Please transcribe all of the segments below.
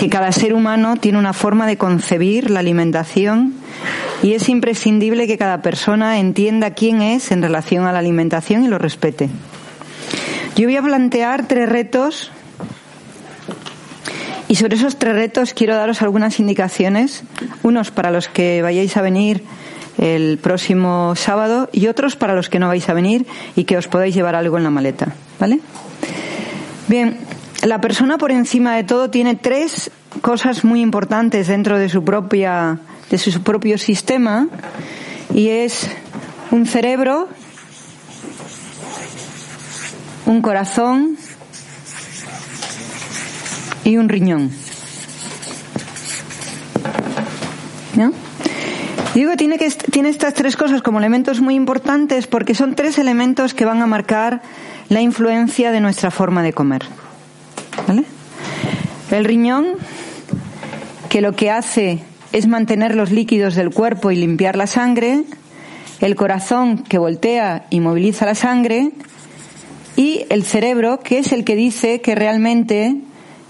que cada ser humano tiene una forma de concebir la alimentación y es imprescindible que cada persona entienda quién es en relación a la alimentación y lo respete. Yo voy a plantear tres retos y sobre esos tres retos quiero daros algunas indicaciones, unos para los que vayáis a venir el próximo sábado y otros para los que no vais a venir y que os podáis llevar algo en la maleta, ¿vale? Bien, la persona por encima de todo tiene tres cosas muy importantes dentro de su propia de su propio sistema y es un cerebro, un corazón y un riñón. Digo, tiene, que, tiene estas tres cosas como elementos muy importantes porque son tres elementos que van a marcar la influencia de nuestra forma de comer. ¿Vale? El riñón, que lo que hace es mantener los líquidos del cuerpo y limpiar la sangre, el corazón, que voltea y moviliza la sangre, y el cerebro, que es el que dice que realmente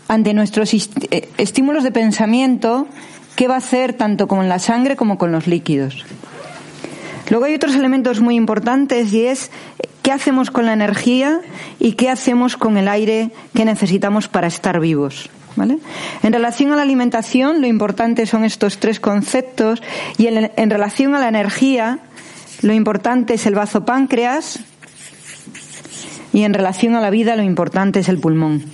ante nuestros eh, estímulos de pensamiento, qué va a hacer tanto con la sangre como con los líquidos. Luego hay otros elementos muy importantes y es qué hacemos con la energía y qué hacemos con el aire que necesitamos para estar vivos. ¿Vale? En relación a la alimentación, lo importante son estos tres conceptos y en, relación a la energía, lo importante es el bazo páncreas y en relación a la vida, lo importante es el pulmón.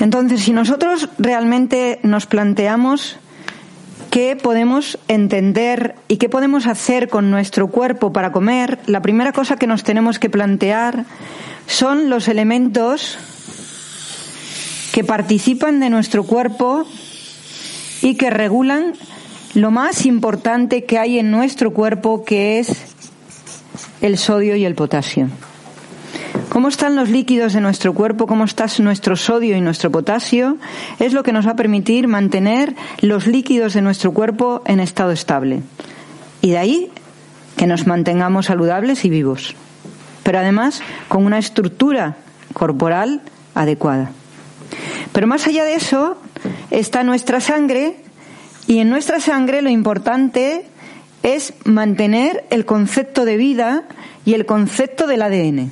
Entonces, si nosotros realmente nos planteamos qué podemos entender y qué podemos hacer con nuestro cuerpo para comer, la primera cosa que nos tenemos que plantear son los elementos que participan de nuestro cuerpo y que regulan lo más importante que hay en nuestro cuerpo, que es el sodio y el potasio. Cómo están los líquidos de nuestro cuerpo, cómo está nuestro sodio y nuestro potasio, es lo que nos va a permitir mantener los líquidos de nuestro cuerpo en estado estable. Y de ahí que nos mantengamos saludables y vivos. Pero además con una estructura corporal adecuada. Pero más allá de eso está nuestra sangre y en nuestra sangre lo importante es mantener el concepto de vida y el concepto del ADN.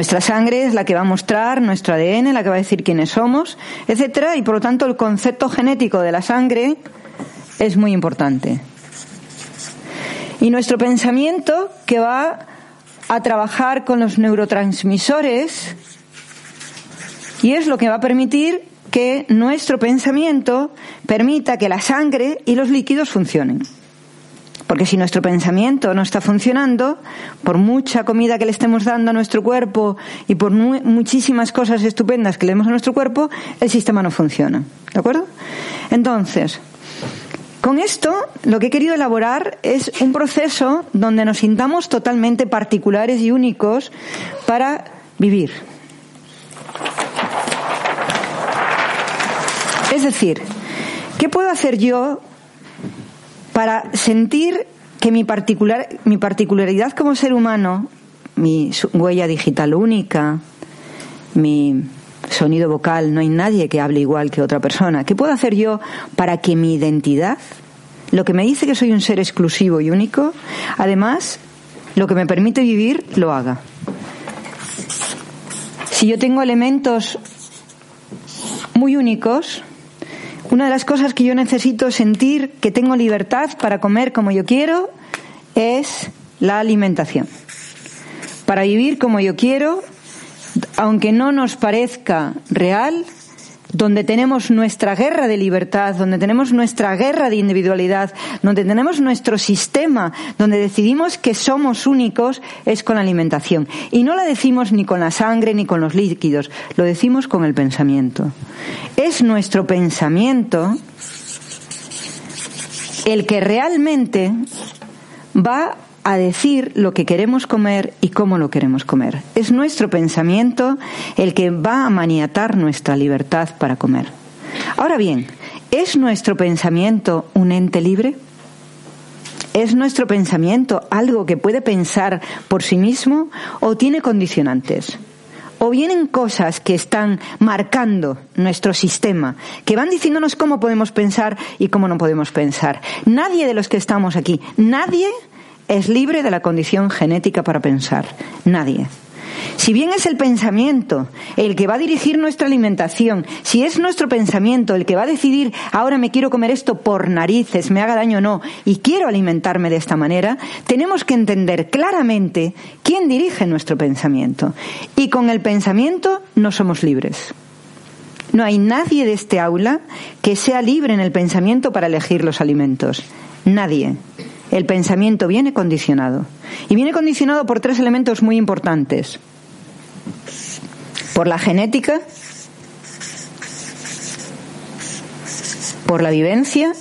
Nuestra sangre es la que va a mostrar nuestro ADN, la que va a decir quiénes somos, etcétera, y por lo tanto el concepto genético de la sangre es muy importante. Y nuestro pensamiento que va a trabajar con los neurotransmisores y es lo que va a permitir que nuestro pensamiento permita que la sangre y los líquidos funcionen. Porque si nuestro pensamiento no está funcionando, por mucha comida que le estemos dando a nuestro cuerpo y por muchísimas cosas estupendas que le demos a nuestro cuerpo, el sistema no funciona. ¿De acuerdo? Entonces, con esto, lo que he querido elaborar es un proceso donde nos sintamos totalmente particulares y únicos para vivir. Es decir, ¿qué puedo hacer yo para sentir que mi, particular, mi particularidad como ser humano, mi huella digital única, mi sonido vocal, no hay nadie que hable igual que otra persona. ¿Qué puedo hacer yo para que mi identidad, lo que me dice que soy un ser exclusivo y único, además, lo que me permite vivir, lo haga? Si yo tengo elementos muy únicos, una de las cosas que yo necesito sentir que tengo libertad para comer como yo quiero es la alimentación. Para vivir como yo quiero, aunque no nos parezca real, donde tenemos nuestra guerra de libertad, donde tenemos nuestra guerra de individualidad, donde tenemos nuestro sistema, donde decidimos que somos únicos, es con la alimentación. Y no la decimos ni con la sangre ni con los líquidos, lo decimos con el pensamiento. Es nuestro pensamiento el que realmente va a decir lo que queremos comer y cómo lo queremos comer. Es nuestro pensamiento el que va a maniatar nuestra libertad para comer. Ahora bien, ¿es nuestro pensamiento un ente libre? ¿Es nuestro pensamiento algo que puede pensar por sí mismo o tiene condicionantes? o vienen cosas que están marcando nuestro sistema, que van diciéndonos cómo podemos pensar y cómo no podemos pensar. Nadie de los que estamos aquí, nadie es libre de la condición genética para pensar. Nadie. Si bien es el pensamiento el que va a dirigir nuestra alimentación, si es nuestro pensamiento el que va a decidir ahora me quiero comer esto por narices, me haga daño o no, y quiero alimentarme de esta manera, tenemos que entender claramente quién dirige nuestro pensamiento. Y con el pensamiento no somos libres. No hay nadie de este aula que sea libre en el pensamiento para elegir los alimentos. Nadie. El pensamiento viene condicionado. Y viene condicionado por tres elementos muy importantes por la genética, por la vivencia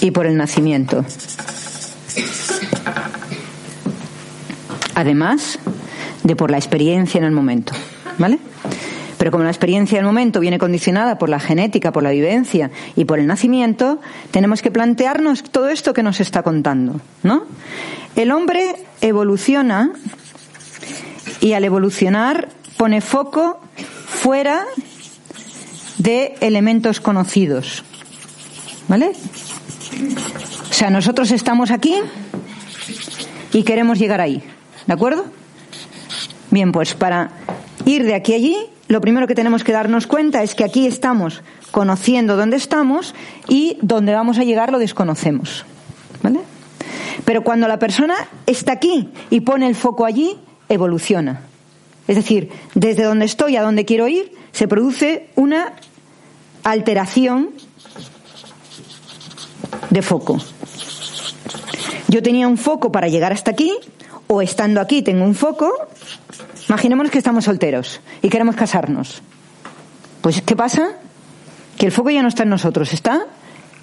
y por el nacimiento. Además de por la experiencia en el momento, ¿vale? Pero como la experiencia del momento viene condicionada por la genética, por la vivencia y por el nacimiento, tenemos que plantearnos todo esto que nos está contando, ¿no? El hombre evoluciona y al evolucionar pone foco fuera de elementos conocidos. ¿Vale? O sea, nosotros estamos aquí y queremos llegar ahí. ¿De acuerdo? Bien, pues para ir de aquí a allí, lo primero que tenemos que darnos cuenta es que aquí estamos conociendo dónde estamos y dónde vamos a llegar lo desconocemos. ¿Vale? Pero cuando la persona está aquí y pone el foco allí, evoluciona. Es decir, desde donde estoy a donde quiero ir, se produce una alteración de foco. Yo tenía un foco para llegar hasta aquí, o estando aquí tengo un foco. Imaginemos que estamos solteros y queremos casarnos. Pues, ¿qué pasa? Que el foco ya no está en nosotros, está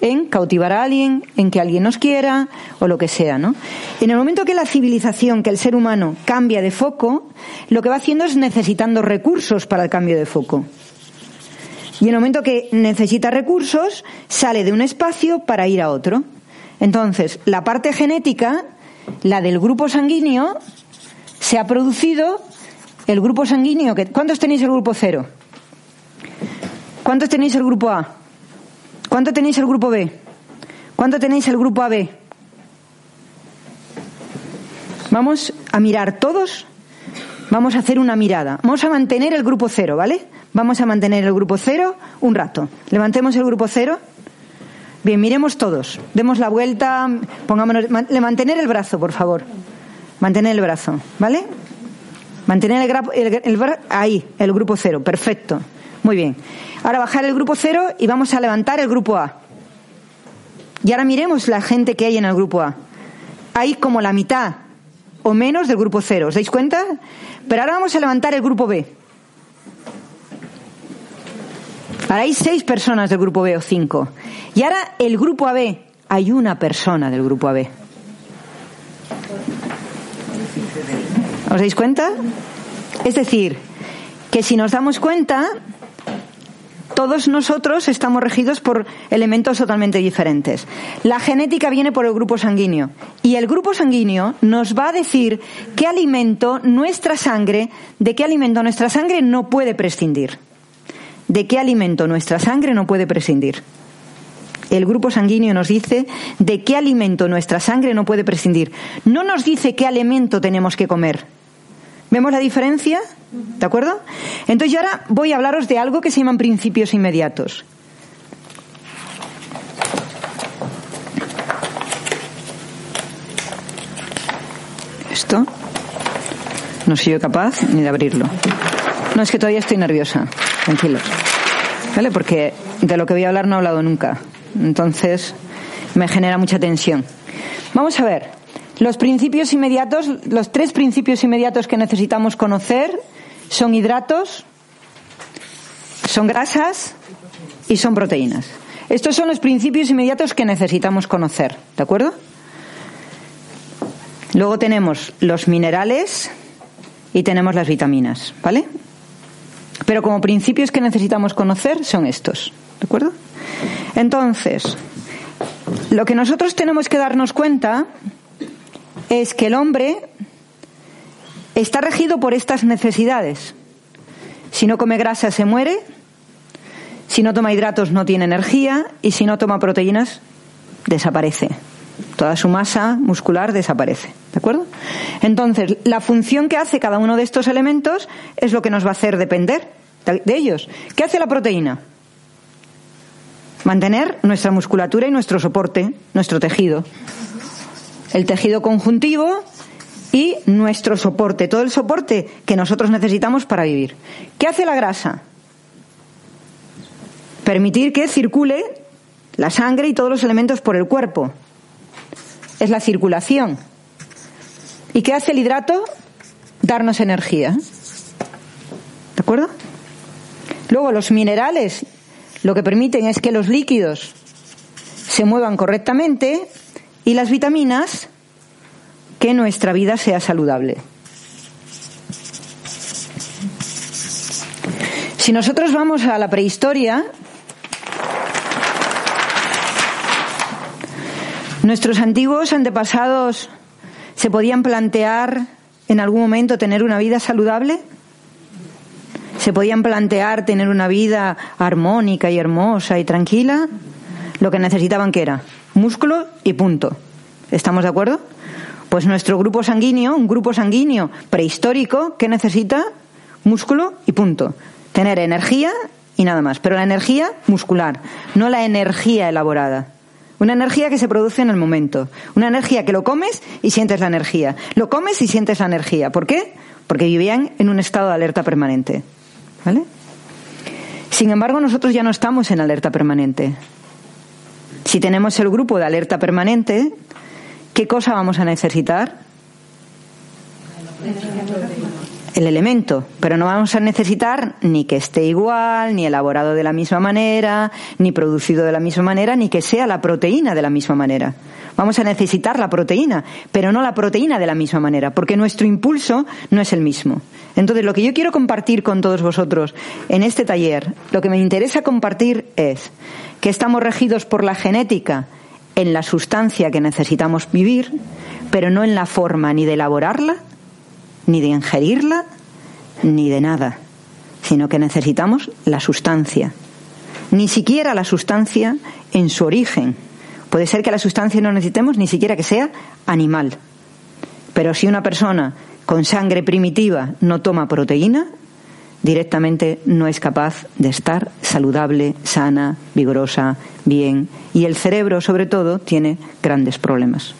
en cautivar a alguien, en que alguien nos quiera o lo que sea, ¿no? En el momento que la civilización, que el ser humano cambia de foco, lo que va haciendo es necesitando recursos para el cambio de foco. Y en el momento que necesita recursos, sale de un espacio para ir a otro. Entonces, la parte genética, la del grupo sanguíneo, se ha producido el grupo sanguíneo. Que, ¿Cuántos tenéis el grupo cero? ¿Cuántos tenéis el grupo A? ¿Cuánto tenéis el grupo B? ¿Cuánto tenéis el grupo AB? Vamos a mirar todos. Vamos a hacer una mirada. Vamos a mantener el grupo cero, ¿vale? Vamos a mantener el grupo cero un rato. Levantemos el grupo cero. Bien, miremos todos. Demos la vuelta. Pongámonos. Le mantener el brazo, por favor. Mantener el brazo, ¿vale? Mantener el, el, el, ahí, el grupo cero. Perfecto. Muy bien. Ahora bajar el grupo cero y vamos a levantar el grupo A. Y ahora miremos la gente que hay en el grupo A. Hay como la mitad o menos del grupo cero. ¿Os dais cuenta? Pero ahora vamos a levantar el grupo B. Ahora hay seis personas del grupo B o cinco. Y ahora el grupo AB. Hay una persona del grupo AB. ¿Os dais cuenta? Es decir, que si nos damos cuenta, todos nosotros estamos regidos por elementos totalmente diferentes. La genética viene por el grupo sanguíneo y el grupo sanguíneo nos va a decir qué alimento nuestra sangre, de qué alimento nuestra sangre no puede prescindir. De qué alimento nuestra sangre no puede prescindir. El grupo sanguíneo nos dice de qué alimento nuestra sangre no puede prescindir. No nos dice qué alimento tenemos que comer ¿Vemos la diferencia? ¿De acuerdo? Entonces yo ahora voy a hablaros de algo que se llaman principios inmediatos. Esto no soy yo capaz ni de abrirlo. No, es que todavía estoy nerviosa. Tranquilos. ¿Vale? Porque de lo que voy a hablar no he hablado nunca. Entonces me genera mucha tensión. Vamos a ver. Los principios inmediatos, los tres principios inmediatos que necesitamos conocer son hidratos, son grasas y son proteínas. Estos son los principios inmediatos que necesitamos conocer, ¿de acuerdo? Luego tenemos los minerales y tenemos las vitaminas, ¿vale? Pero como principios que necesitamos conocer son estos, ¿de acuerdo? Entonces, Lo que nosotros tenemos que darnos cuenta es que el hombre está regido por estas necesidades. Si no come grasa se muere, si no toma hidratos no tiene energía y si no toma proteínas desaparece. Toda su masa muscular desaparece. ¿De acuerdo? Entonces, la función que hace cada uno de estos elementos es lo que nos va a hacer depender de ellos. ¿Qué hace la proteína? Mantener nuestra musculatura y nuestro soporte, nuestro tejido. El tejido conjuntivo y nuestro soporte, todo el soporte que nosotros necesitamos para vivir. ¿Qué hace la grasa? Permitir que circule la sangre y todos los elementos por el cuerpo. Es la circulación. ¿Y qué hace el hidrato? Darnos energía. ¿De acuerdo? Luego los minerales lo que permiten es que los líquidos se muevan correctamente y las vitaminas que nuestra vida sea saludable. Si nosotros vamos a la prehistoria, nuestros antiguos antepasados se podían plantear en algún momento tener una vida saludable se podían plantear tener una vida armónica y hermosa y tranquila, lo que necesitaban que era músculo y punto. ¿Estamos de acuerdo? Pues nuestro grupo sanguíneo, un grupo sanguíneo prehistórico, que necesita músculo y punto. Tener energía y nada más. Pero la energía muscular, no la energía elaborada. Una energía que se produce en el momento. Una energía que lo comes y sientes la energía. Lo comes y sientes la energía. ¿Por qué? Porque vivían en un estado de alerta permanente. ¿Vale? Sin embargo, nosotros ya no estamos en alerta permanente. Si tenemos el grupo de alerta permanente, ¿qué cosa vamos a necesitar? El elemento, pero no vamos a necesitar ni que esté igual, ni elaborado de la misma manera, ni producido de la misma manera, ni que sea la proteína de la misma manera. Vamos a necesitar la proteína, pero no la proteína de la misma manera, porque nuestro impulso no es el mismo. Entonces, lo que yo quiero compartir con todos vosotros en este taller, lo que me interesa compartir es que estamos regidos por la genética en la sustancia que necesitamos vivir, pero no en la forma ni de elaborarla, ni de ingerirla, ni de nada, sino que necesitamos la sustancia. Ni siquiera la sustancia en su origen. Puede ser que la sustancia no necesitemos ni siquiera que sea animal. Pero si una persona con sangre primitiva no toma proteína, directamente no es capaz de estar saludable, sana, vigorosa, bien. Y el cerebro, sobre todo, tiene grandes problemas.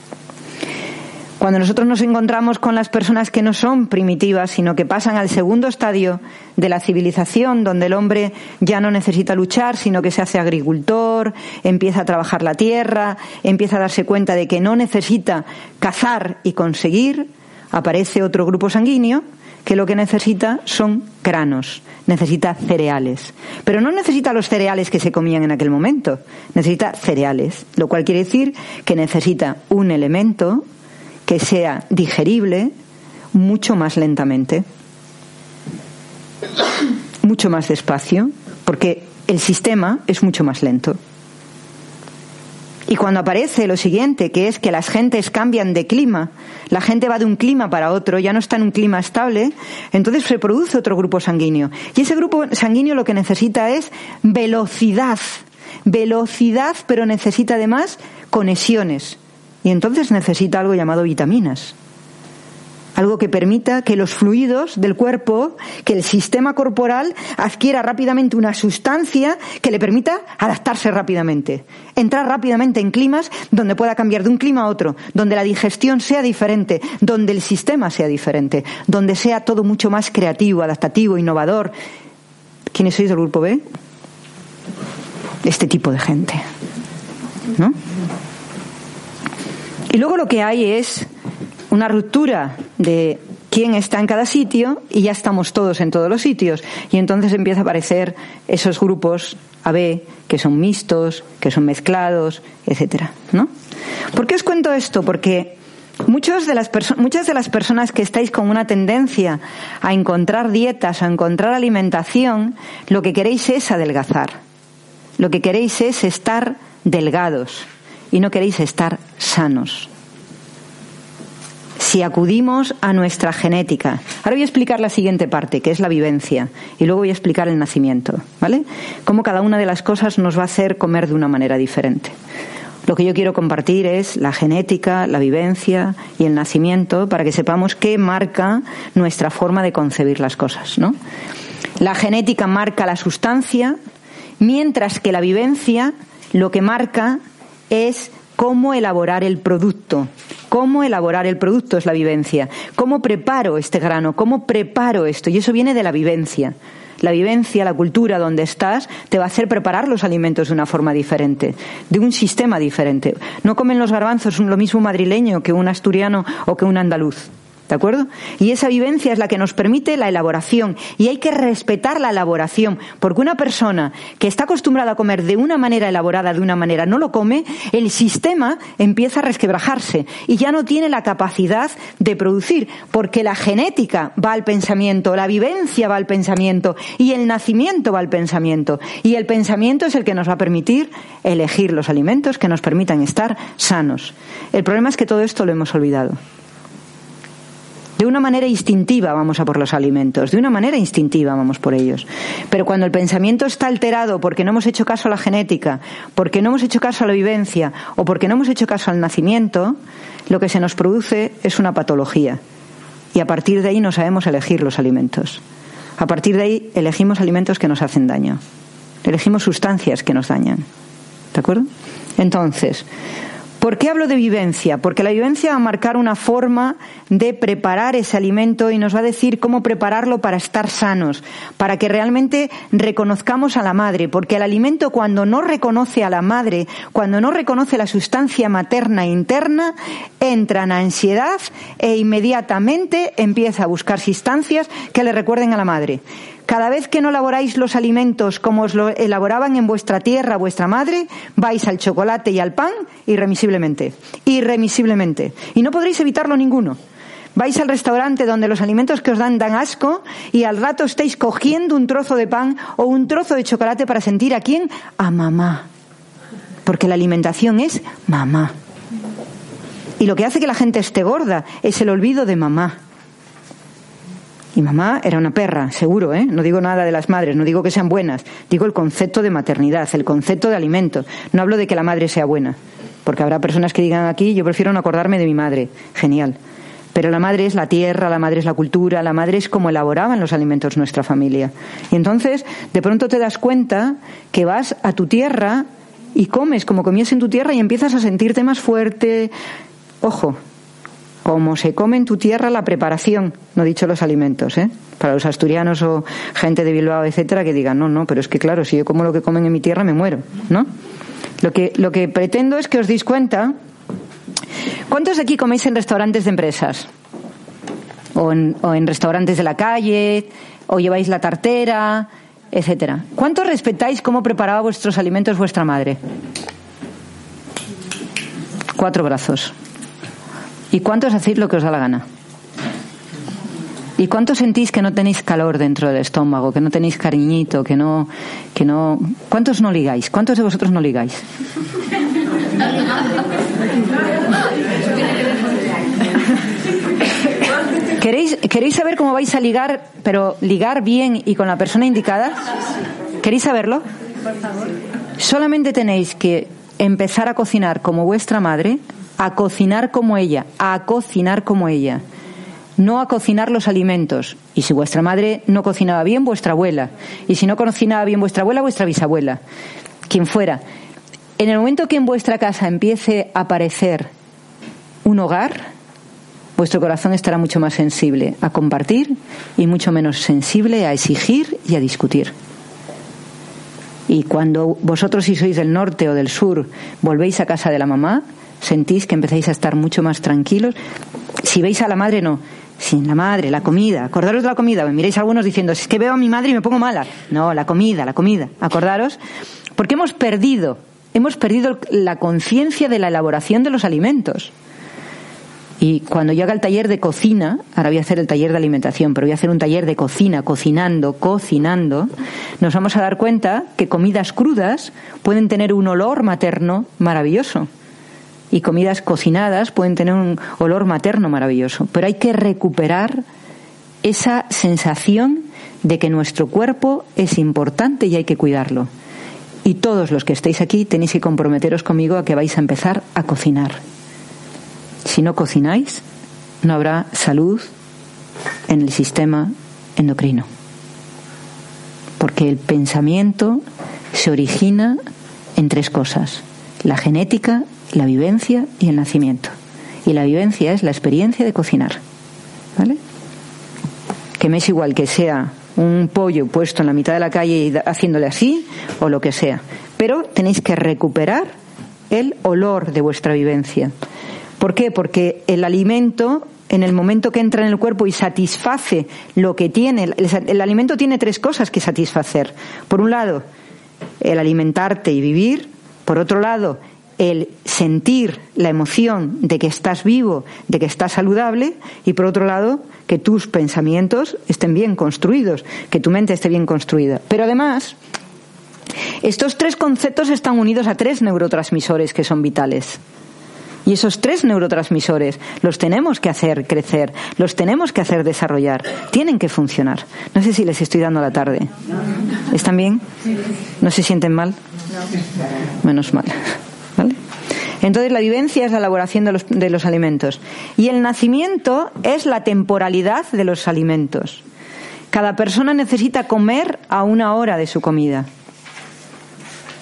Cuando nosotros nos encontramos con las personas que no son primitivas, sino que pasan al segundo estadio de la civilización, donde el hombre ya no necesita luchar, sino que se hace agricultor, empieza a trabajar la tierra, empieza a darse cuenta de que no necesita cazar y conseguir, aparece otro grupo sanguíneo que lo que necesita son granos, necesita cereales. Pero no necesita los cereales que se comían en aquel momento, necesita cereales, lo cual quiere decir que necesita un elemento que sea digerible mucho más lentamente, mucho más despacio, porque el sistema es mucho más lento. Y cuando aparece lo siguiente, que es que las gentes cambian de clima, la gente va de un clima para otro, ya no está en un clima estable, entonces se produce otro grupo sanguíneo. Y ese grupo sanguíneo lo que necesita es velocidad, velocidad, pero necesita además conexiones. Y entonces necesita algo llamado vitaminas algo que permita que los fluidos del cuerpo, que el sistema corporal adquiera rápidamente una sustancia que le permita adaptarse rápidamente, entrar rápidamente en climas donde pueda cambiar de un clima a otro, donde la digestión sea diferente, donde el sistema sea diferente, donde sea todo mucho más creativo, adaptativo, innovador. ¿Quiénes sois del grupo B? Este tipo de gente. ¿No? Y luego lo que hay es una ruptura de quién está en cada sitio y ya estamos todos en todos los sitios. Y entonces empieza a aparecer esos grupos AB que son mixtos, que son mezclados, etcétera, ¿no? ¿Por qué os cuento esto? Porque de las muchas de las personas que estáis con una tendencia a encontrar dietas, a encontrar alimentación, lo que queréis es adelgazar. Lo que queréis es estar delgados. Y no queréis estar sanos. Si acudimos a nuestra genética. Ahora voy a explicar la siguiente parte, que es la vivencia, y luego voy a explicar el nacimiento, ¿vale? Cómo cada una de las cosas nos va a hacer comer de una manera diferente. Lo que yo quiero compartir es la genética, la vivencia y el nacimiento para que sepamos qué marca nuestra forma de concebir las cosas, ¿no? La genética marca la sustancia, mientras que la vivencia lo que marca es cómo elaborar el producto. Cómo elaborar el producto es la vivencia. Cómo preparo este grano, cómo preparo esto. Y eso viene de la vivencia. La vivencia, la cultura donde estás, te va a hacer preparar los alimentos de una forma diferente, de un sistema diferente. No comen los garbanzos lo mismo madrileño que un asturiano o que un andaluz. ¿De acuerdo? Y esa vivencia es la que nos permite la elaboración. Y hay que respetar la elaboración. Porque una persona que está acostumbrada a comer de una manera elaborada, de una manera no lo come, el sistema empieza a resquebrajarse. Y ya no tiene la capacidad de producir. Porque la genética va al pensamiento, la vivencia va al pensamiento y el nacimiento va al pensamiento. Y el pensamiento es el que nos va a permitir elegir los alimentos que nos permitan estar sanos. El problema es que todo esto lo hemos olvidado. De una manera instintiva vamos a por los alimentos, de una manera instintiva vamos por ellos. Pero cuando el pensamiento está alterado porque no hemos hecho caso a la genética, porque no hemos hecho caso a la vivencia o porque no hemos hecho caso al nacimiento, lo que se nos produce es una patología. Y a partir de ahí no sabemos elegir los alimentos. A partir de ahí elegimos alimentos que nos hacen daño. Elegimos sustancias que nos dañan. ¿De acuerdo? Entonces, ¿Por qué hablo de vivencia? Porque la vivencia va a marcar una forma de preparar ese alimento y nos va a decir cómo prepararlo para estar sanos, para que realmente reconozcamos a la madre, porque el alimento cuando no reconoce a la madre, cuando no reconoce la sustancia materna interna, entra en ansiedad e inmediatamente empieza a buscar sustancias que le recuerden a la madre. Cada vez que no elaboráis los alimentos como os lo elaboraban en vuestra tierra, vuestra madre, vais al chocolate y al pan irremisiblemente. Irremisiblemente. Y no podréis evitarlo ninguno. Vais al restaurante donde los alimentos que os dan dan asco y al rato estáis cogiendo un trozo de pan o un trozo de chocolate para sentir a quién? A mamá. Porque la alimentación es mamá. Y lo que hace que la gente esté gorda es el olvido de mamá. Y mamá era una perra, seguro, ¿eh? No digo nada de las madres, no digo que sean buenas, digo el concepto de maternidad, el concepto de alimento. No hablo de que la madre sea buena, porque habrá personas que digan aquí, yo prefiero no acordarme de mi madre. Genial. Pero la madre es la tierra, la madre es la cultura, la madre es como elaboraban los alimentos nuestra familia. Y entonces, de pronto te das cuenta que vas a tu tierra y comes como comías en tu tierra y empiezas a sentirte más fuerte. Ojo, como se come en tu tierra la preparación, no dicho los alimentos, ¿eh? Para los asturianos o gente de Bilbao, etcétera, que digan, no, no, pero es que claro, si yo como lo que comen en mi tierra me muero, ¿no? Lo que, lo que pretendo es que os deis cuenta. ¿Cuántos de aquí coméis en restaurantes de empresas? O en, o en restaurantes de la calle, o lleváis la tartera, etcétera. ¿Cuántos respetáis cómo preparaba vuestros alimentos vuestra madre? Cuatro brazos. ¿Y cuántos hacéis lo que os da la gana? ¿Y cuánto sentís que no tenéis calor dentro del estómago, que no tenéis cariñito, que no, que no, cuántos no ligáis? ¿Cuántos de vosotros no ligáis? ¿Queréis, ¿Queréis saber cómo vais a ligar, pero ligar bien y con la persona indicada? ¿Queréis saberlo? Solamente tenéis que empezar a cocinar como vuestra madre, a cocinar como ella, a cocinar como ella, no a cocinar los alimentos. Y si vuestra madre no cocinaba bien, vuestra abuela. Y si no cocinaba bien vuestra abuela, vuestra bisabuela. Quien fuera. En el momento que en vuestra casa empiece a aparecer un hogar, vuestro corazón estará mucho más sensible a compartir y mucho menos sensible a exigir y a discutir. Y cuando vosotros si sois del norte o del sur volvéis a casa de la mamá, sentís que empezáis a estar mucho más tranquilos. Si veis a la madre, no. Sin la madre, la comida. Acordaros de la comida. Me miréis algunos diciendo, es que veo a mi madre y me pongo mala. No, la comida, la comida. Acordaros. Porque hemos perdido, hemos perdido la conciencia de la elaboración de los alimentos. Y cuando yo haga el taller de cocina, ahora voy a hacer el taller de alimentación, pero voy a hacer un taller de cocina, cocinando, cocinando, nos vamos a dar cuenta que comidas crudas pueden tener un olor materno maravilloso y comidas cocinadas pueden tener un olor materno maravilloso, pero hay que recuperar esa sensación de que nuestro cuerpo es importante y hay que cuidarlo. Y todos los que estéis aquí tenéis que comprometeros conmigo a que vais a empezar a cocinar. Si no cocináis, no habrá salud en el sistema endocrino. Porque el pensamiento se origina en tres cosas. La genética, la vivencia y el nacimiento. Y la vivencia es la experiencia de cocinar. ¿Vale? Que me es igual que sea un pollo puesto en la mitad de la calle y haciéndole así o lo que sea. Pero tenéis que recuperar el olor de vuestra vivencia. ¿Por qué? Porque el alimento, en el momento que entra en el cuerpo y satisface lo que tiene, el, el alimento tiene tres cosas que satisfacer. Por un lado, el alimentarte y vivir. Por otro lado, el sentir la emoción de que estás vivo, de que estás saludable, y por otro lado, que tus pensamientos estén bien construidos, que tu mente esté bien construida. Pero además, estos tres conceptos están unidos a tres neurotransmisores que son vitales. Y esos tres neurotransmisores los tenemos que hacer crecer, los tenemos que hacer desarrollar, tienen que funcionar. No sé si les estoy dando la tarde. ¿Están bien? ¿No se sienten mal? Menos mal. Entonces la vivencia es la elaboración de los, alimentos. Y el nacimiento es la temporalidad de los alimentos. Cada persona necesita comer a una hora de su comida.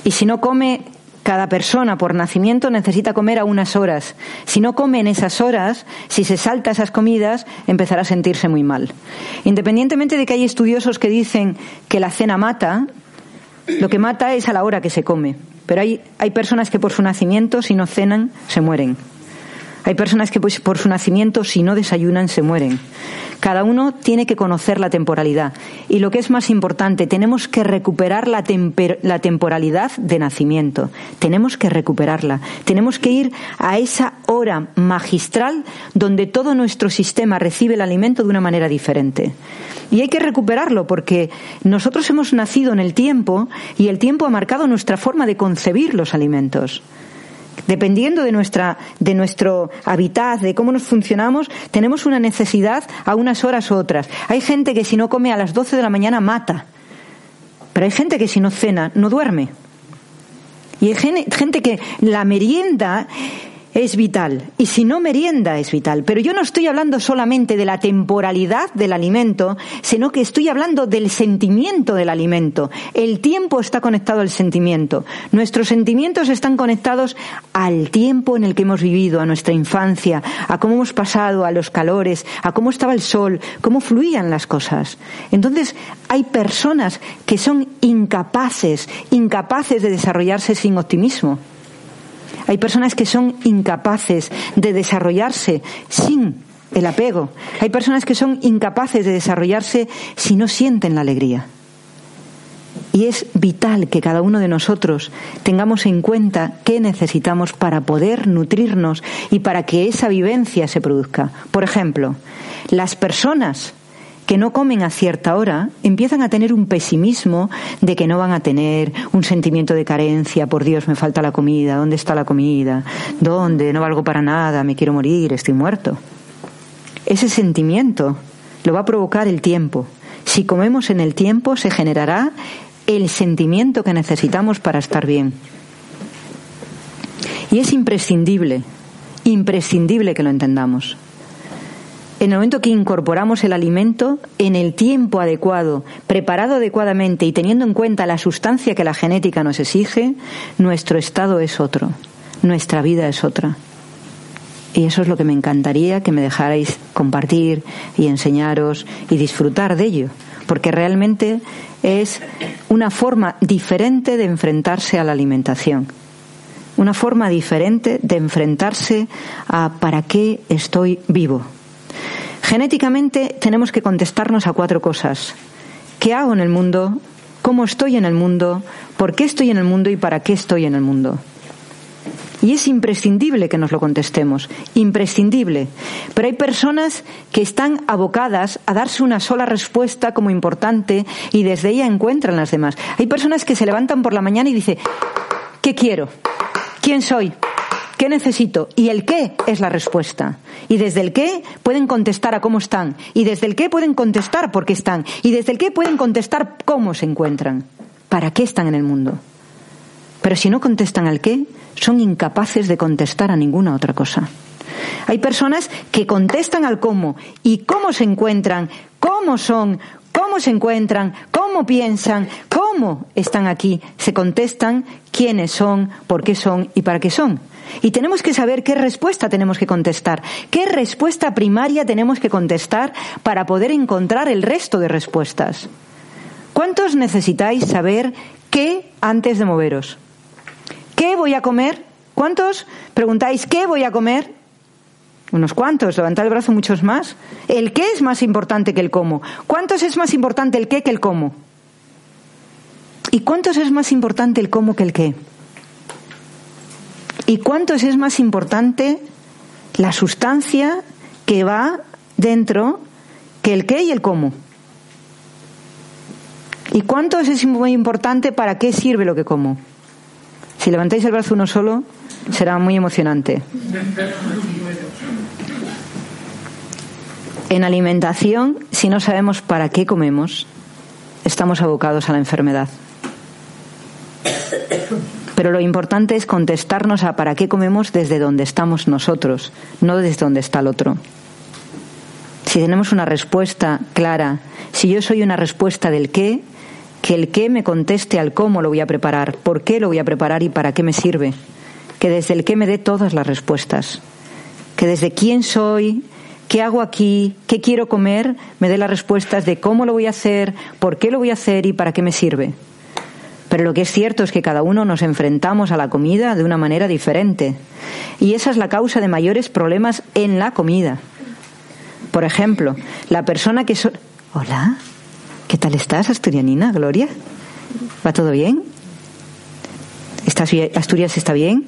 Y si no come cada persona por nacimiento necesita comer a unas horas. Si no come en esas horas, si se salta esas comidas, empezará a sentirse muy mal. Independientemente de que hay estudiosos que dicen que la cena mata, lo que mata es a la hora que se come. Pero hay, hay personas que por su nacimiento, si no cenan, se mueren. Hay personas que pues, por su nacimiento, si no desayunan, se mueren. Cada uno tiene que conocer la temporalidad. Y lo que es más importante, tenemos que recuperar la, la temporalidad de nacimiento. Tenemos que recuperarla. Tenemos que ir a esa hora magistral donde todo nuestro sistema recibe el alimento de una manera diferente. Y hay que recuperarlo porque nosotros hemos nacido en el tiempo y el tiempo ha marcado nuestra forma de concebir los alimentos. Dependiendo de, nuestra, de nuestro hábitat, de cómo nos funcionamos, tenemos una necesidad a unas horas u otras. Hay gente que si no come a las 12 de la mañana mata. Pero hay gente que si no cena no duerme. Y hay gente que la merienda es vital. Y si no merienda es vital. Pero yo no estoy hablando solamente de la temporalidad del alimento, sino que estoy hablando del sentimiento del alimento. El tiempo está conectado al sentimiento. Nuestros sentimientos están conectados al tiempo en el que hemos vivido, a nuestra infancia, a cómo hemos pasado, a los calores, a cómo estaba el sol, cómo fluían las cosas. Entonces, hay personas que son incapaces, incapaces de desarrollarse sin optimismo. Hay personas que son incapaces de desarrollarse sin el apego. Hay personas que son incapaces de desarrollarse si no sienten la alegría. Y es vital que cada uno de nosotros tengamos en cuenta qué necesitamos para poder nutrirnos y para que esa vivencia se produzca. Por ejemplo, las personas que no comen a cierta hora empiezan a tener un pesimismo de que no van a tener un sentimiento de carencia, por Dios, me falta la comida, ¿dónde está la comida? ¿Dónde? No valgo para nada, me quiero morir, estoy muerto. Ese sentimiento lo va a provocar el tiempo. Si comemos en el tiempo, se generará el sentimiento que necesitamos para estar bien. Y es imprescindible, imprescindible que lo entendamos en el momento que incorporamos el alimento en el tiempo adecuado, preparado adecuadamente y teniendo en cuenta la sustancia que la genética nos exige, nuestro estado es otro, nuestra vida es otra. Y eso es lo que me encantaría que me dejarais compartir y enseñaros y disfrutar de ello, porque realmente es una forma diferente de enfrentarse a la alimentación, una forma diferente de enfrentarse a para qué estoy vivo Genéticamente tenemos que contestarnos a cuatro cosas. ¿Qué hago en el mundo? ¿Cómo estoy en el mundo? ¿Por qué estoy en el mundo? ¿Y para qué estoy en el mundo? Y es imprescindible que nos lo contestemos, imprescindible. Pero hay personas que están abocadas a darse una sola respuesta como importante y desde ella encuentran las demás. Hay personas que se levantan por la mañana y dicen, ¿qué quiero? ¿Quién soy? ¿Qué necesito? Y el qué es la respuesta. Y desde el qué pueden contestar a cómo están. Y desde el qué pueden contestar por qué están. Y desde el qué pueden contestar cómo se encuentran. ¿Para qué están en el mundo? Pero si no contestan al qué, son incapaces de contestar a ninguna otra cosa. Hay personas que contestan al cómo y cómo se encuentran, cómo son, cómo se encuentran, cómo piensan, cómo están aquí. Se contestan quiénes son, por qué son y para qué son. Y tenemos que saber qué respuesta tenemos que contestar, qué respuesta primaria tenemos que contestar para poder encontrar el resto de respuestas. ¿Cuántos necesitáis saber qué antes de moveros? ¿Qué voy a comer? ¿Cuántos preguntáis qué voy a comer? Unos cuantos, levantad el brazo muchos más. ¿El qué es más importante que el cómo? ¿Cuántos es más importante el qué que el cómo? ¿Y cuántos es más importante el cómo que el qué? ¿Y cuántos es más importante la sustancia que va dentro que el qué y el cómo? ¿Y cuántos es muy importante para qué sirve lo que como? Si levantáis el brazo uno solo, será muy emocionante. En alimentación, si no sabemos para qué comemos, estamos abocados a la enfermedad. Pero lo importante es contestarnos a para qué comemos desde donde estamos nosotros, no desde donde está el otro. Si tenemos una respuesta clara, si yo soy una respuesta del qué, que el qué me conteste al cómo lo voy a preparar, por qué lo voy a preparar y para qué me sirve. Que desde el qué me dé todas las respuestas. Que desde quién soy, qué hago aquí, qué quiero comer, me dé las respuestas de cómo lo voy a hacer, por qué lo voy a hacer y para qué me sirve. Pero lo que es cierto es que cada uno nos enfrentamos a la comida de una manera diferente. Y esa es la causa de mayores problemas en la comida. Por ejemplo, la persona que... Hola, ¿qué tal estás, Asturianina, Gloria? ¿Va todo bien? ¿Estás bien? ¿Asturias está bien?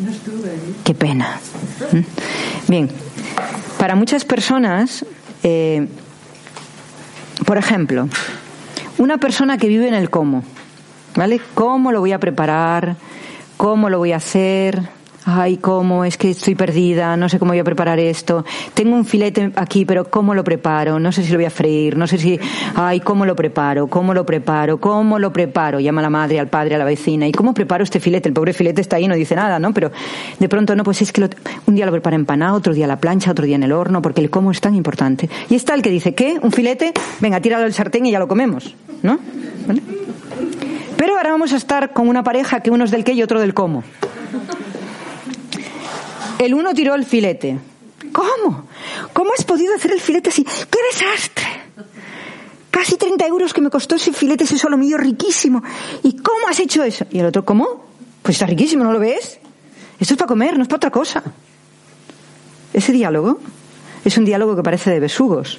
No estuve. Qué pena. ¿Mm? Bien, para muchas personas, eh, por ejemplo, una persona que vive en el cómo, ¿vale? ¿Cómo lo voy a preparar? ¿Cómo lo voy a hacer? Ay, ¿cómo? Es que estoy perdida, no sé cómo voy a preparar esto. Tengo un filete aquí, pero ¿cómo lo preparo? No sé si lo voy a freír, no sé si... Ay, ¿cómo lo preparo? ¿Cómo lo preparo? ¿Cómo lo preparo? Llama a la madre, al padre, a la vecina. ¿Y cómo preparo este filete? El pobre filete está ahí, no dice nada, ¿no? Pero de pronto, no, pues es que un día lo prepara empanado, otro día la plancha, otro día en el horno, porque el cómo es tan importante. Y está el que dice, ¿qué? ¿Un filete? Venga, tíralo al sartén y ya lo comemos, ¿no? Pero ahora vamos a estar con una pareja que uno es del qué y otro del cómo. El uno tiró el filete. ¿Cómo? ¿Cómo has podido hacer el filete así? ¡Qué desastre! Casi 30 euros que me costó ese filete, ese solo mío riquísimo. ¿Y cómo has hecho eso? Y el otro, ¿cómo? Pues está riquísimo, ¿no lo ves? Esto es para comer, no es para otra cosa. Ese diálogo es un diálogo que parece de besugos,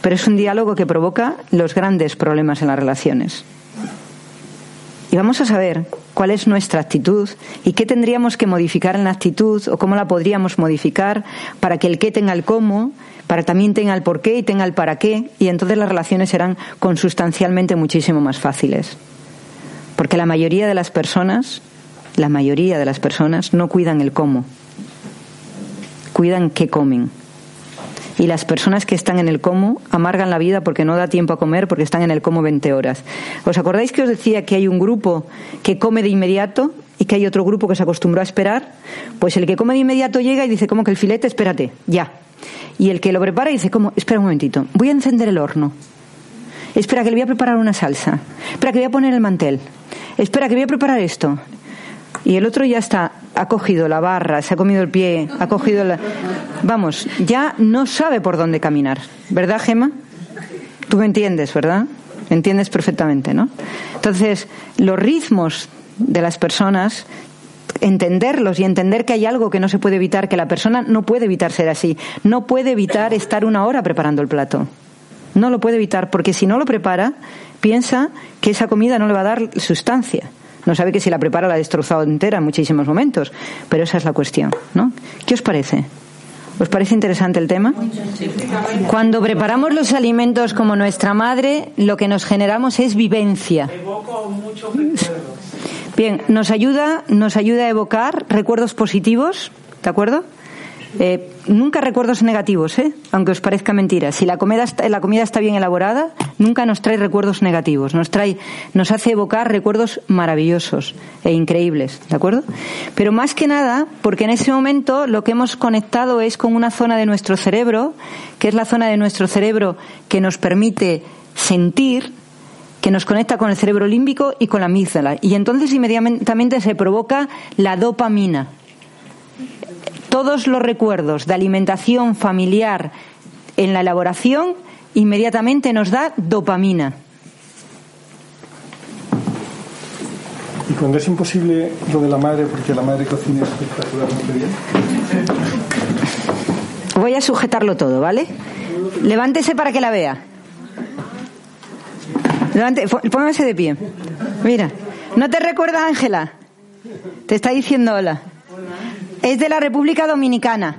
pero es un diálogo que provoca los grandes problemas en las relaciones. Y vamos a saber cuál es nuestra actitud y qué tendríamos que modificar en la actitud o cómo la podríamos modificar para que el qué tenga el cómo, para también tenga el por qué y tenga el para qué, y entonces las relaciones serán consustancialmente muchísimo más fáciles. Porque la mayoría de las personas, la mayoría de las personas no cuidan el cómo, cuidan qué comen. Y las personas que están en el cómo amargan la vida porque no da tiempo a comer porque están en el cómo 20 horas. ¿Os acordáis que os decía que hay un grupo que come de inmediato y que hay otro grupo que se acostumbró a esperar? Pues el que come de inmediato llega y dice, ¿cómo que el filete? Espérate, ya. Y el que lo prepara dice, ¿cómo? Espera un momentito, voy a encender el horno. Espera que le voy a preparar una salsa. Espera que voy a poner el mantel. Espera que voy a preparar esto. Y el otro ya está, ha cogido la barra, se ha comido el pie, ha cogido la... Vamos, ya no sabe por dónde caminar. ¿Verdad, Gema? Tú me entiendes, ¿verdad? Entiendes perfectamente, ¿no? Entonces, los ritmos de las personas entenderlos y entender que hay algo que no se puede evitar, que la persona no puede evitar ser así, no puede evitar estar una hora preparando el plato. No lo puede evitar, porque si no lo prepara, piensa que esa comida no le va a dar sustancia. No sabe que si la prepara la ha destrozado entera en muchísimos momentos, pero esa es la cuestión, ¿no? ¿Qué os parece? ¿Os parece interesante el tema? Cuando preparamos los alimentos como nuestra madre, lo que nos generamos es vivencia. Bien, nos ayuda, nos ayuda a evocar recuerdos positivos, ¿de acuerdo? Eh, nunca recuerdos negativos, ¿eh? aunque os parezca mentira. Si la comida, está, la comida está bien elaborada, nunca nos trae recuerdos negativos. Nos trae, nos hace evocar recuerdos maravillosos e increíbles, ¿de acuerdo? Pero más que nada, porque en ese momento lo que hemos conectado es con una zona de nuestro cerebro, que es la zona de nuestro cerebro que nos permite sentir, que nos conecta con el cerebro límbico y con la amígdala. Y entonces inmediatamente se provoca la dopamina todos los recuerdos de alimentación familiar en la elaboración inmediatamente nos da dopamina. Y cuando es imposible lo de la madre, porque la madre cocina espectacularmente bien. Voy a sujetarlo todo, ¿vale? Levántese para que la vea. Levante, póngase de pie. Mira, ¿no te recuerda Ángela? Te está diciendo hola. Es de la República Dominicana.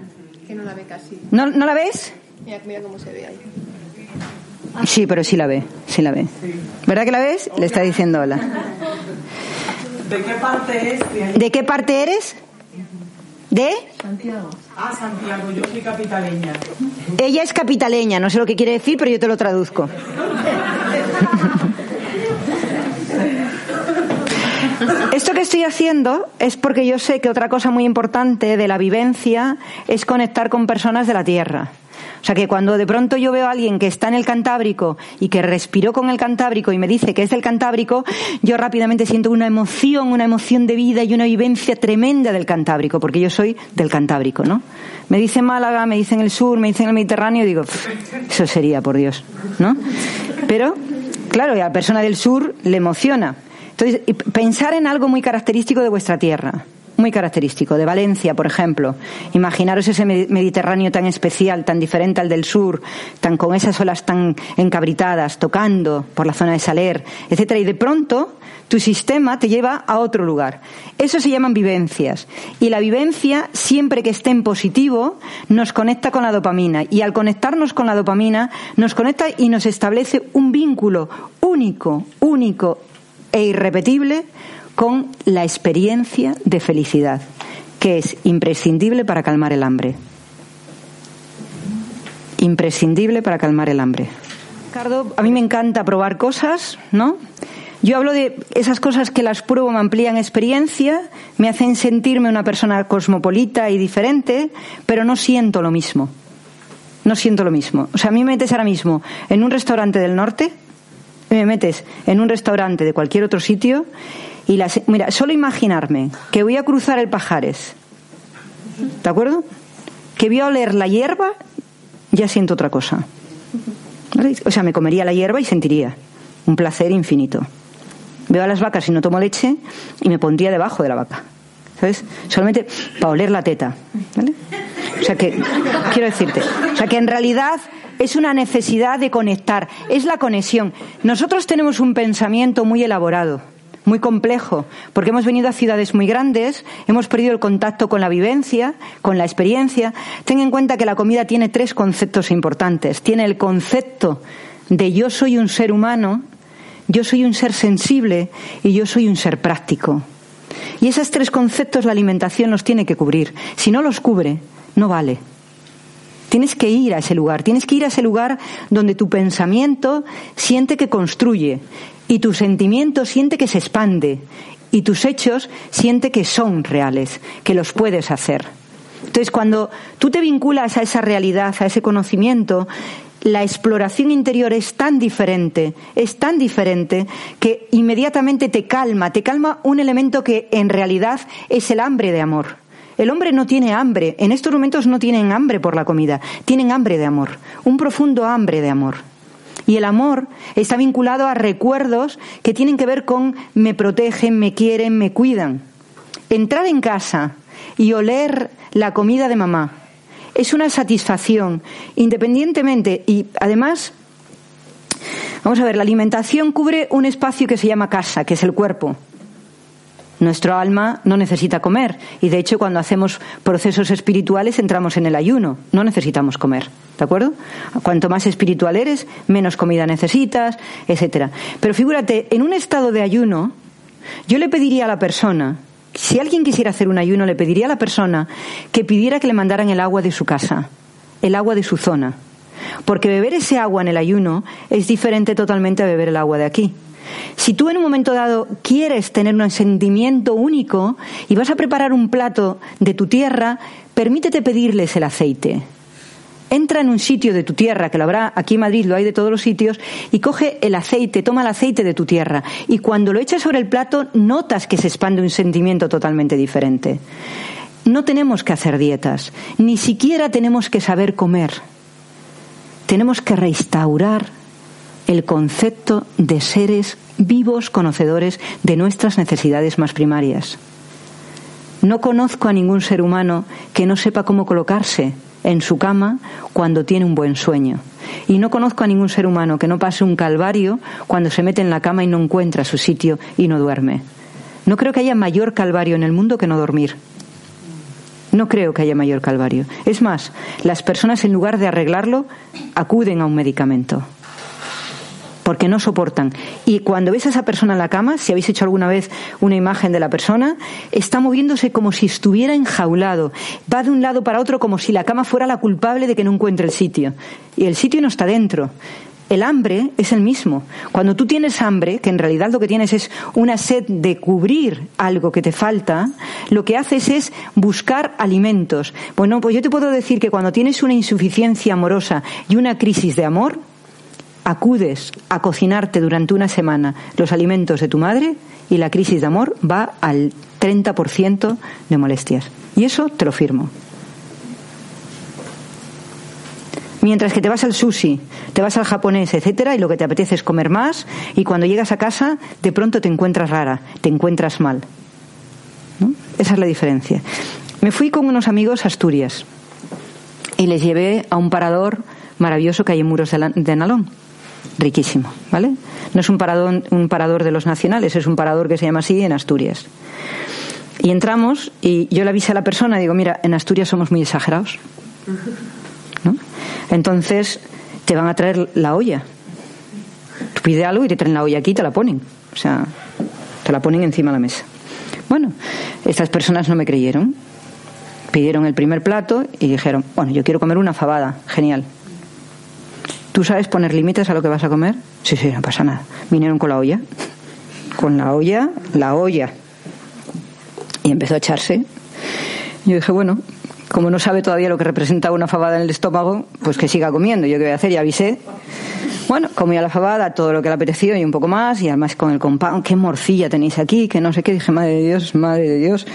Que no la ve casi. ¿No, ¿no la ves? Mira, mira cómo se ve ahí. Sí, pero sí la ve, sí la ve. ¿Verdad que la ves? Le está diciendo hola. ¿De qué parte es? ¿De qué parte eres? ¿De? Santiago. Ah, Santiago, yo soy capitaleña. Ella es capitaleña, no sé lo que quiere decir, pero yo te lo traduzco. Esto que estoy haciendo es porque yo sé que otra cosa muy importante de la vivencia es conectar con personas de la Tierra. O sea que cuando de pronto yo veo a alguien que está en el Cantábrico y que respiró con el Cantábrico y me dice que es del Cantábrico, yo rápidamente siento una emoción, una emoción de vida y una vivencia tremenda del Cantábrico, porque yo soy del Cantábrico, ¿no? Me dicen Málaga, me dicen el sur, me dicen el Mediterráneo, y digo, eso sería, por Dios, ¿no? Pero, claro, a la persona del sur le emociona. Entonces, pensar en algo muy característico de vuestra tierra, muy característico, de Valencia, por ejemplo. Imaginaros ese Mediterráneo tan especial, tan diferente al del sur, tan con esas olas tan encabritadas, tocando por la zona de Saler, etcétera, y de pronto tu sistema te lleva a otro lugar. Eso se llaman vivencias. Y la vivencia, siempre que esté en positivo, nos conecta con la dopamina. Y al conectarnos con la dopamina, nos conecta y nos establece un vínculo único, único e irrepetible con la experiencia de felicidad, que es imprescindible para calmar el hambre. Imprescindible para calmar el hambre. Ricardo, a mí me encanta probar cosas, ¿no? Yo hablo de esas cosas que las pruebo, me amplían experiencia, me hacen sentirme una persona cosmopolita y diferente, pero no siento lo mismo. No siento lo mismo. O sea, a mí me metes ahora mismo en un restaurante del norte, me metes en un restaurante de cualquier otro sitio y las, mira, solo imaginarme que voy a cruzar el Pajares, ¿de acuerdo? Que voy a oler la hierba, ya siento otra cosa. O sea, me comería la hierba y sentiría un placer infinito. Veo a las vacas y no tomo leche y me pondría debajo de la vaca. ¿Sabes? Solamente para oler la teta. ¿Vale? O sea que, quiero decirte, o sea que en realidad es una necesidad de conectar, es la conexión. Nosotros tenemos un pensamiento muy elaborado, muy complejo, porque hemos venido a ciudades muy grandes, hemos perdido el contacto con la vivencia, con la experiencia. Ten en cuenta que la comida tiene tres conceptos importantes. Tiene el concepto de yo soy un ser humano, yo soy un ser sensible y yo soy un ser práctico. Y esos tres conceptos la alimentación los tiene que cubrir. Si no los cubre, no vale. Tienes que ir a ese lugar, tienes que ir a ese lugar donde tu pensamiento siente que construye y tu sentimiento siente que se expande y tus hechos siente que son reales, que los puedes hacer. Entonces, cuando tú te vinculas a esa realidad, a ese conocimiento, la exploración interior es tan diferente, es tan diferente que inmediatamente te calma, te calma un elemento que en realidad es el hambre de amor. El hombre no tiene hambre, en estos momentos no tienen hambre por la comida, tienen hambre de amor, un profundo hambre de amor. Y el amor está vinculado a recuerdos que tienen que ver con me protegen, me quieren, me cuidan. Entrar en casa y oler la comida de mamá es una satisfacción, independientemente y además, vamos a ver, la alimentación cubre un espacio que se llama casa, que es el cuerpo. Nuestro alma no necesita comer y de hecho cuando hacemos procesos espirituales entramos en el ayuno, no necesitamos comer, ¿de acuerdo? Cuanto más espiritual eres, menos comida necesitas, etcétera. Pero figúrate, en un estado de ayuno, Yo le pediría a la persona, si alguien quisiera hacer un ayuno, le pediría a la persona que pidiera que le mandaran el agua de su casa, el agua de su zona. Porque beber ese agua en el ayuno es diferente totalmente a beber el agua de aquí. Si tú en un momento dado quieres tener un sentimiento único y vas a preparar un plato de tu tierra, permítete pedirles el aceite. Entra en un sitio de tu tierra, que lo habrá aquí en Madrid, lo hay de todos los sitios, y coge el aceite, toma el aceite de tu tierra. Y cuando lo echas sobre el plato, notas que se expande un sentimiento totalmente diferente. No tenemos que hacer dietas, ni siquiera tenemos que saber comer. Tenemos que restaurar el concepto de seres vivos conocedores de nuestras necesidades más primarias. No conozco a ningún ser humano que no sepa cómo colocarse en su cama cuando tiene un buen sueño. Y no conozco a ningún ser humano que no pase un calvario cuando se mete en la cama y no encuentra su sitio y no duerme. No creo que haya mayor calvario en el mundo que no dormir. No creo que haya mayor calvario. Es más, las personas en lugar de arreglarlo acuden a un medicamento porque no soportan. Y cuando ves a esa persona en la cama, si habéis hecho alguna vez una imagen de la persona, está moviéndose como si estuviera enjaulado. Va de un lado para otro como si la cama fuera la culpable de que no encuentre el sitio. Y el sitio no está dentro. El hambre es el mismo. Cuando tú tienes hambre, que en realidad lo que tienes es una sed de cubrir algo que te falta, lo que haces es buscar alimentos. Bueno, pues yo te puedo decir que cuando tienes una insuficiencia amorosa y una crisis de amor, acudes a cocinarte durante una semana los alimentos de tu madre y la crisis de amor va al 30% de molestias. Y eso te lo firmo. Mientras que te vas al sushi, te vas al japonés, etcétera, y lo que te apetece es comer más, y cuando llegas a casa, de pronto te encuentras rara, te encuentras mal. Esa es la diferencia. Me fui con unos amigos a Asturias y les llevé a un parador maravilloso que hay en Muros de Nalón riquísimo, ¿vale? No es un parador, un parador de los nacionales, es un parador que se llama así en Asturias. Y entramos y yo le avisé a la persona, digo, mira, en Asturias somos muy exagerados. ¿No? Entonces te van a traer la olla. Tú pides algo y te traen la olla aquí y te la ponen. O sea, te la ponen encima de la mesa. Bueno, estas personas no me creyeron. Pidieron el primer plato y dijeron, bueno, yo quiero comer una fabada. Genial. ¿Tú sabes poner límites a lo que vas a comer? Sí, sí, no pasa nada. Vinieron con la olla. Con la olla, la olla. Y empezó a echarse. Yo dije, bueno, como no sabe todavía lo que representa una fabada en el estómago, pues que siga comiendo. Yo qué voy a hacer, ya avisé. Bueno, comía la fabada, todo lo que le apeteció y un poco más, y además con el compound, qué morcilla tenéis aquí, que no sé qué. Dije, madre de Dios, madre de Dios.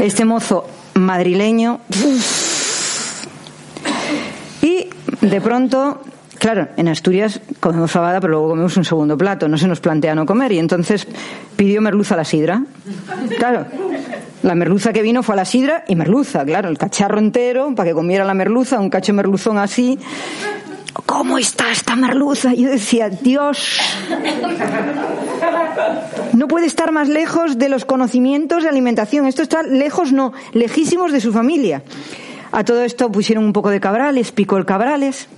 Este mozo madrileño de pronto, claro, en Asturias comemos fabada, pero luego comemos un segundo plato, no se nos plantea no comer, y entonces pidió merluza a la sidra. Claro, la merluza que vino fue a la sidra y merluza, claro, el cacharro entero para que comiera la merluza, un cacho merluzón así. ¿Cómo está esta merluza? Yo decía, Dios, no puede estar más lejos de los conocimientos de alimentación. Esto está lejos, no, lejísimos de su familia. A todo esto pusieron un poco de cabrales, picó el cabrales.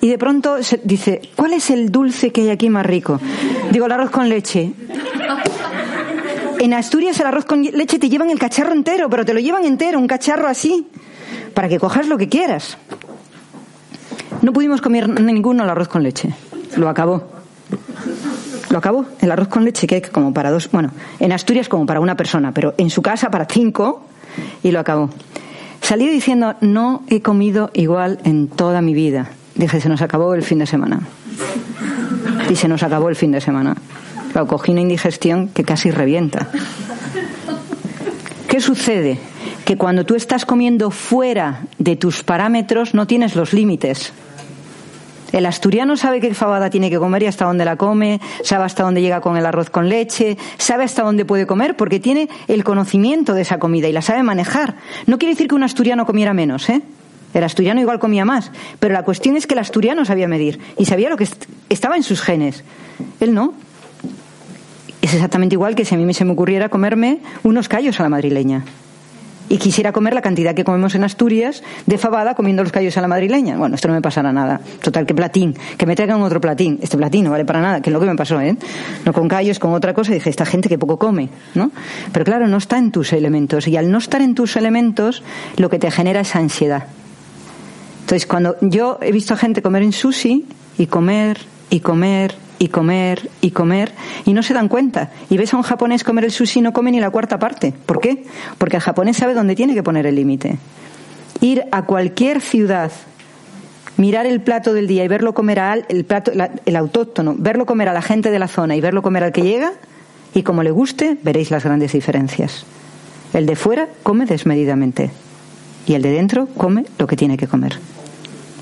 Y de pronto se dice, ¿cuál es el dulce que hay aquí más rico? Digo, el arroz con leche. En Asturias el arroz con leche te llevan el cacharro entero, pero te lo llevan entero, un cacharro así, para que cojas lo que quieras. No pudimos comer ninguno el arroz con leche. Lo acabó. Lo acabó. El arroz con leche que hay como para dos, bueno, en Asturias como para una persona, pero en su casa para cinco y lo acabó. Salí diciendo, no he comido igual en toda mi vida. Dije, se nos acabó el fin de semana. Y se nos acabó el fin de semana. Lo cogí una indigestión que casi revienta. ¿Qué sucede? Que cuando tú estás comiendo fuera de tus parámetros no tienes los límites. El asturiano sabe qué fabada tiene que comer y hasta dónde la come, sabe hasta dónde llega con el arroz con leche, sabe hasta dónde puede comer porque tiene el conocimiento de esa comida y la sabe manejar. No quiere decir que un asturiano comiera menos, ¿eh? El asturiano igual comía más, pero la cuestión es que el asturiano sabía medir y sabía lo que estaba en sus genes. Él no. Es exactamente igual que si a mí se me ocurriera comerme unos callos a la madrileña. Y quisiera comer la cantidad que comemos en Asturias de fabada comiendo los callos a la madrileña. Bueno, esto no me pasará nada. Total, que platín, que me traigan otro platín. Este platín no vale para nada, que es lo que me pasó, ¿eh? No con callos, con otra cosa. Y dije, esta gente que poco come, ¿no? Pero claro, no está en tus elementos. Y al no estar en tus elementos, lo que te genera es ansiedad. Entonces, cuando yo he visto a gente comer en sushi y comer y comer y comer y comer y no se dan cuenta. Y ves a un japonés comer el sushi no come ni la cuarta parte. ¿Por qué? Porque el japonés sabe dónde tiene que poner el límite. Ir a cualquier ciudad, mirar el plato del día y verlo comer al el plato el autóctono, verlo comer a la gente de la zona y verlo comer al que llega y como le guste, veréis las grandes diferencias. El de fuera come desmedidamente y el de dentro come lo que tiene que comer.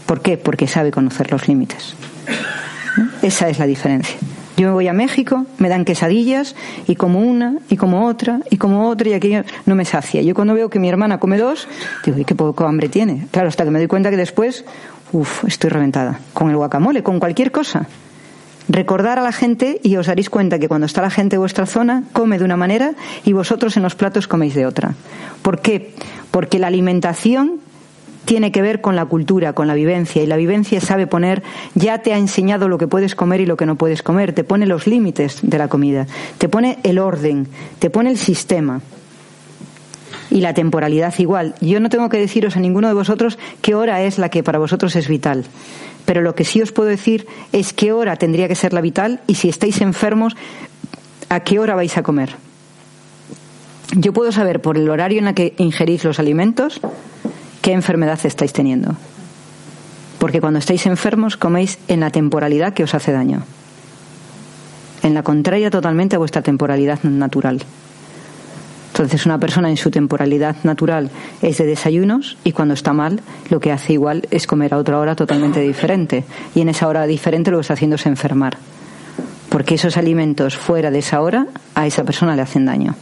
¿Por qué? Porque sabe conocer los límites. Esa es la diferencia. Yo me voy a México, me dan quesadillas y como una y como otra y como otra y aquello no me sacia. Yo cuando veo que mi hermana come dos, digo, ¿y qué poco hambre tiene? Claro, hasta que me doy cuenta que después, uff, estoy reventada. Con el guacamole, con cualquier cosa. Recordar a la gente y os daréis cuenta que cuando está la gente en vuestra zona come de una manera y vosotros en los platos coméis de otra. ¿Por qué? Porque la alimentación tiene que ver con la cultura, con la vivencia, y la vivencia sabe poner, ya te ha enseñado lo que puedes comer y lo que no puedes comer, te pone los límites de la comida, te pone el orden, te pone el sistema. Y la temporalidad igual. Yo no tengo que deciros a ninguno de vosotros qué hora es la que para vosotros es vital. Pero lo que sí os puedo decir es qué hora tendría que ser la vital y si estáis enfermos, a qué hora vais a comer. Yo puedo saber por el horario en el que ingerís los alimentos qué enfermedad estáis teniendo. Porque cuando estáis enfermos coméis en la temporalidad que os hace daño. En la contraria totalmente a vuestra temporalidad natural. Entonces una persona en su temporalidad natural es de desayunos y cuando está mal lo que hace igual es comer a otra hora totalmente diferente. Y en esa hora diferente lo que está haciendo es enfermar. Porque esos alimentos fuera de esa hora a esa persona le hacen daño.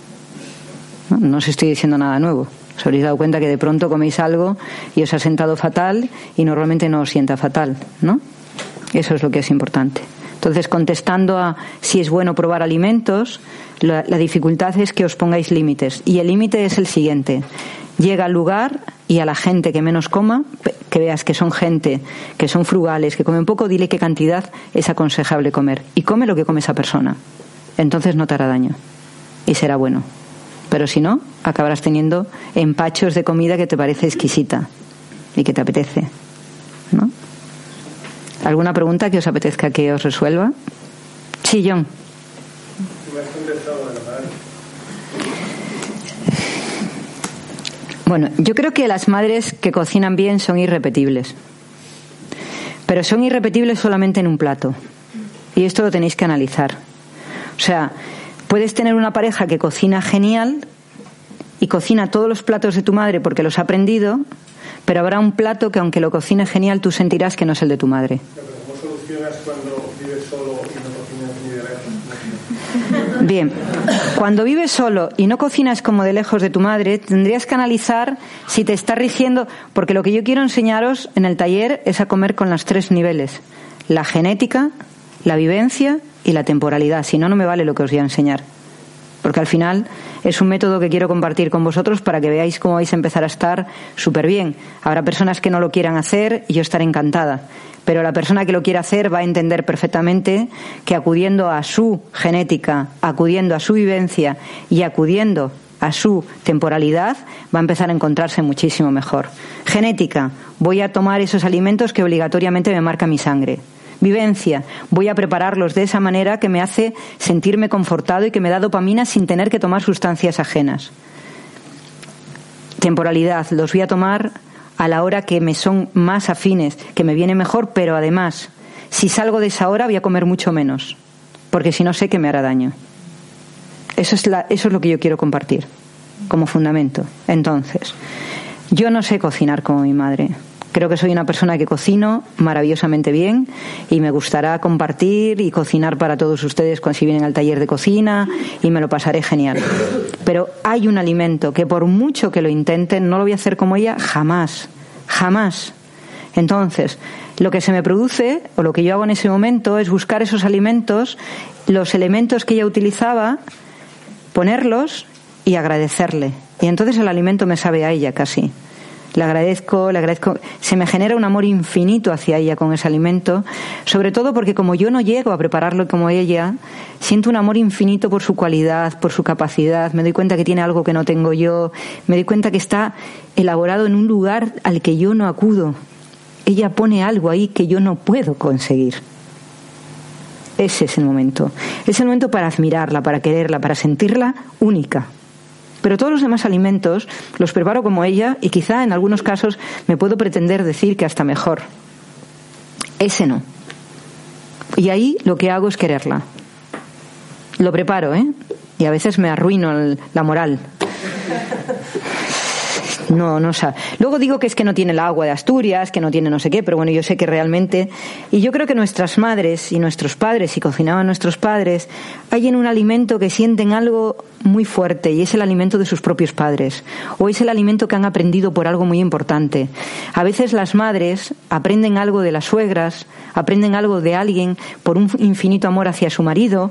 No, no os estoy diciendo nada nuevo. Os habréis dado cuenta que de pronto coméis algo y os ha sentado fatal y normalmente no os sienta fatal, ¿no? Eso es lo que es importante. Entonces, contestando a si es bueno probar alimentos, la, la dificultad es que os pongáis límites. Y el límite es el siguiente. Llega al lugar y a la gente que menos coma, que veas que son gente, que son frugales, que comen poco, dile qué cantidad es aconsejable comer. Y come lo que come esa persona. Entonces no te hará daño. Y será bueno. Pero si no, acabarás teniendo empachos de comida que te parece exquisita y que te apetece. ¿no? ¿Alguna pregunta que os apetezca que os resuelva? Sí, John. Bueno, yo creo que las madres que cocinan bien son irrepetibles. Pero son irrepetibles solamente en un plato. Y esto lo tenéis que analizar. O sea, puedes tener una pareja que cocina genial y cocina todos los platos de tu madre porque los ha aprendido, pero habrá un plato que aunque lo cocine genial tú sentirás que no es el de tu madre. ¿Cómo solucionas cuando vives solo y no cocinas ni de lejos? Bien, cuando vives solo y no cocinas como de lejos de tu madre, tendrías que analizar si te está rigiendo, porque lo que yo quiero enseñaros en el taller es a comer con los tres niveles, la genética, la vivencia y la temporalidad, si no, no me vale lo que os voy a enseñar. Porque al final es un método que quiero compartir con vosotros para que veáis cómo vais a empezar a estar súper bien. Habrá personas que no lo quieran hacer y yo estaré encantada. Pero la persona que lo quiera hacer va a entender perfectamente que acudiendo a su genética, acudiendo a su vivencia y acudiendo a su temporalidad, va a empezar a encontrarse muchísimo mejor. Genética, voy a tomar esos alimentos que obligatoriamente me marca mi sangre vivencia. Voy a prepararlos de esa manera que me hace sentirme confortado y que me da dopamina sin tener que tomar sustancias ajenas. Temporalidad, los voy a tomar a la hora que me son más afines, que me viene mejor, pero además, si salgo de esa hora voy a comer mucho menos, porque si no sé que me hará daño. Eso es, la, eso es lo que yo quiero compartir como fundamento. Entonces, yo no sé cocinar como mi madre. Creo que soy una persona que cocino maravillosamente bien y me gustará compartir y cocinar para todos ustedes cuando si vienen al taller de cocina y me lo pasaré genial. Pero hay un alimento que por mucho que lo intenten, no lo voy a hacer como ella jamás, jamás. Entonces, lo que se me produce, o lo que yo hago en ese momento, es buscar esos alimentos, los elementos que ella utilizaba, ponerlos y agradecerle Y entonces el alimento me sabe a ella casi. Le agradezco, le agradezco. Se me genera un amor infinito hacia ella con ese alimento, sobre todo porque como yo no llego a prepararlo como ella, siento un amor infinito por su cualidad, por su capacidad. Me doy cuenta que tiene algo que no tengo yo. Me doy cuenta que está elaborado en un lugar al que yo no acudo. Ella pone algo ahí que yo no puedo conseguir. Ese es el momento. Es el momento para admirarla, para quererla, para sentirla única. Pero todos los demás alimentos los preparo como ella y quizá en algunos casos me puedo pretender decir que hasta mejor. Ese no. Y ahí lo que hago es quererla. Lo preparo, ¿eh? Y a veces me arruino la moral. No, no sabe. Luego digo que es que no tiene el agua de Asturias, que no tiene no sé qué, pero bueno, yo sé que realmente. Y yo creo que nuestras madres y nuestros padres, si cocinaban nuestros padres, hay en un alimento que sienten algo muy fuerte y es el alimento de sus propios padres. O es el alimento que han aprendido por algo muy importante. A veces las madres aprenden algo de las suegras, aprenden algo de alguien por un infinito amor hacia su marido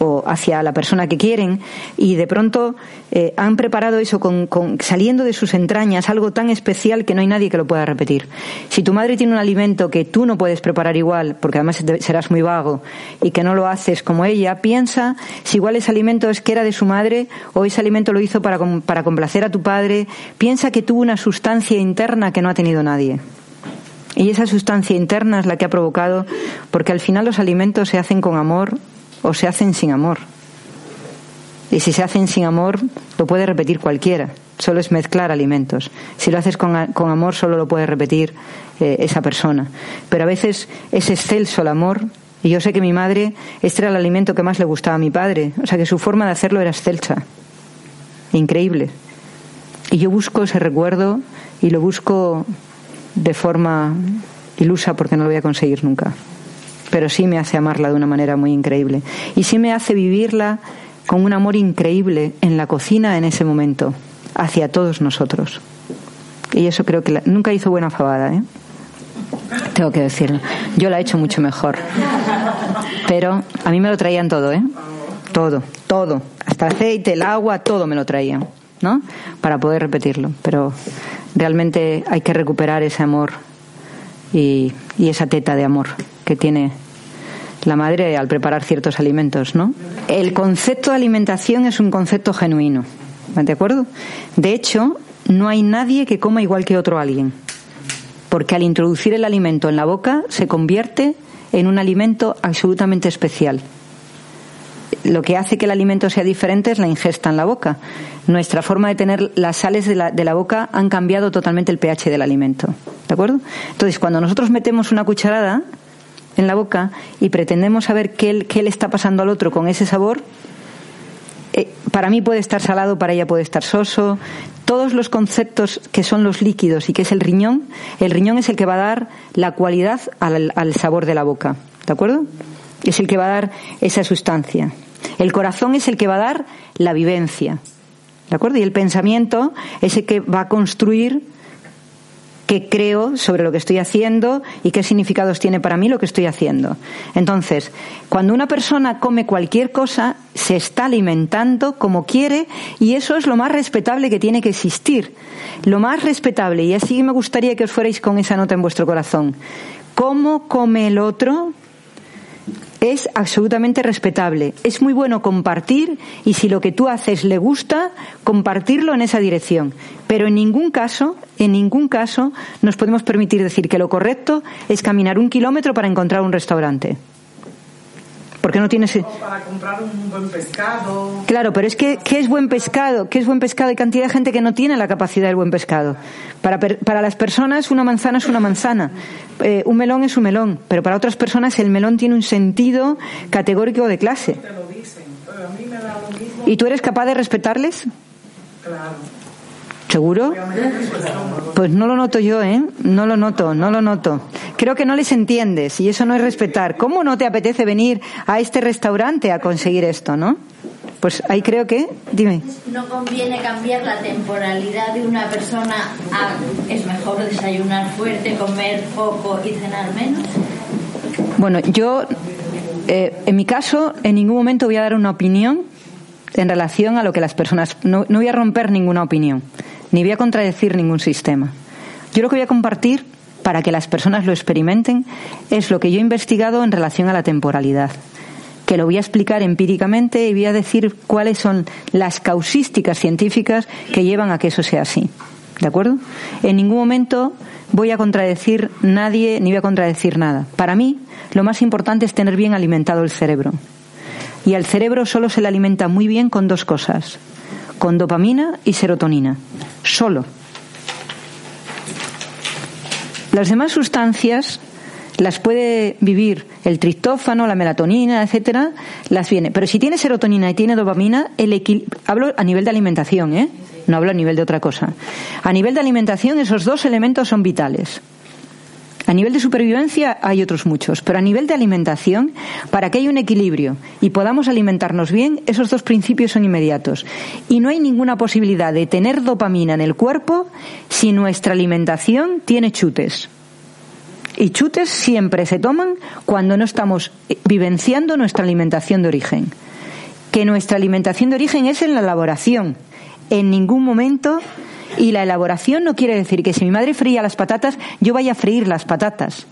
o hacia la persona que quieren y de pronto eh, han preparado eso con, saliendo de sus entrañas algo tan especial que no hay nadie que lo pueda repetir. Si tu madre tiene un alimento que tú no puedes preparar igual, porque además serás muy vago y que no lo haces como ella, piensa si igual ese alimento es que era de su madre o ese alimento lo hizo para, para complacer a tu padre. Piensa que tuvo una sustancia interna que no ha tenido nadie. Y esa sustancia interna es la que ha provocado, porque al final los alimentos se hacen con amor, o se hacen sin amor. Y si se hacen sin amor, lo puede repetir cualquiera. Solo es mezclar alimentos. Si lo haces con, amor, solo lo puede repetir eh, esa persona. Pero a veces es excelso el amor. Y yo sé que mi madre, este era el alimento que más le gustaba a mi padre. O sea que su forma de hacerlo era excelsa. Increíble. Y yo busco ese recuerdo y lo busco de forma ilusa porque no lo voy a conseguir nunca pero sí me hace amarla de una manera muy increíble. Y sí me hace vivirla con un amor increíble en la cocina en ese momento, hacia todos nosotros. Y eso creo que nunca hizo buena fabada, ¿eh? Tengo que decirlo. Yo la he hecho mucho mejor. Pero a mí me lo traían todo, ¿eh? Todo, todo. Hasta aceite, el agua, todo me lo traían, ¿no? Para poder repetirlo. Pero realmente hay que recuperar ese amor y esa teta de amor que tiene la madre al preparar ciertos alimentos, ¿no? El concepto de alimentación es un concepto genuino, ¿de acuerdo? De hecho, no hay nadie que coma igual que otro alguien, porque al introducir el alimento en la boca se convierte en un alimento absolutamente especial. Lo que hace que el alimento sea diferente es la ingesta en la boca. Nuestra forma de tener las sales de la, de la boca han cambiado totalmente el pH del alimento. ¿De acuerdo? Entonces, cuando nosotros metemos una cucharada, en la boca y pretendemos saber qué, le está pasando al otro con ese sabor, eh, para mí puede estar salado, para ella puede estar soso. Todos los conceptos que son los líquidos y que es el riñón, el riñón es el que va a dar la cualidad al, al sabor de la boca. ¿De acuerdo? Es el que va a dar esa sustancia. El corazón es el que va a dar la vivencia. ¿De acuerdo? Y el pensamiento es el que va a construir qué creo sobre lo que estoy haciendo y qué significados tiene para mí lo que estoy haciendo. Entonces, cuando una persona come cualquier cosa, se está alimentando como quiere y eso es lo más respetable que tiene que existir. Lo más respetable, y así me gustaría que os fuerais con esa nota en vuestro corazón. ¿Cómo come el otro? Es absolutamente respetable. Es muy bueno compartir y si lo que tú haces le gusta, compartirlo en esa dirección. Pero en ningún caso, en ningún caso nos podemos permitir decir que lo correcto es caminar un kilómetro para encontrar un restaurante. Porque no tienes. para comprar un buen pescado. Claro, pero es que, ¿qué es buen pescado? ¿Qué es buen pescado? Hay cantidad de gente que no tiene la capacidad del buen pescado. Para, para las personas, una manzana es una manzana. Eh, un melón es un melón. Pero para otras personas, el melón tiene un sentido categórico de clase. Te lo dicen, pero a mí me da lo mismo. ¿Y tú eres capaz de respetarles? Claro. ¿Seguro? Pues no lo noto yo, ¿eh? No lo noto, no lo noto. Creo que no les entiendes y eso no es respetar. ¿Cómo no te apetece venir a este restaurante a conseguir esto, no? Pues ahí creo que, dime. No conviene cambiar la temporalidad de una persona a es mejor desayunar fuerte, comer poco y cenar menos. Bueno, yo, eh, en mi caso, en ningún momento voy a dar una opinión en relación a lo que las personas... No, no voy a romper ninguna opinión, ni voy a contradecir ningún sistema. Yo lo que voy a compartir para que las personas lo experimenten es lo que yo he investigado en relación a la temporalidad que lo voy a explicar empíricamente y voy a decir cuáles son las causísticas científicas que llevan a que eso sea así. ¿De acuerdo? En ningún momento voy a contradecir nadie ni voy a contradecir nada. Para mí, lo más importante es tener bien alimentado el cerebro. Y al cerebro solo se le alimenta muy bien con dos cosas, con dopamina y serotonina. Solo. Las demás sustancias las puede vivir el triptófano, la melatonina, etcétera, las viene. Pero si tiene serotonina y tiene dopamina, el hablo a nivel de alimentación, ¿eh? No hablo a nivel de otra cosa. A nivel de alimentación, esos dos elementos son vitales. A nivel de supervivencia hay otros muchos, pero a nivel de alimentación, para que haya un equilibrio y podamos alimentarnos bien, esos dos principios son inmediatos. Y no hay ninguna posibilidad de tener dopamina en el cuerpo si nuestra alimentación tiene chutes. Y chutes siempre se toman cuando no estamos vivenciando nuestra alimentación de origen. Que nuestra alimentación de origen es en la elaboración. En ningún momento. Y la elaboración no quiere decir que si mi madre fría las patatas, yo vaya a freír las patatas.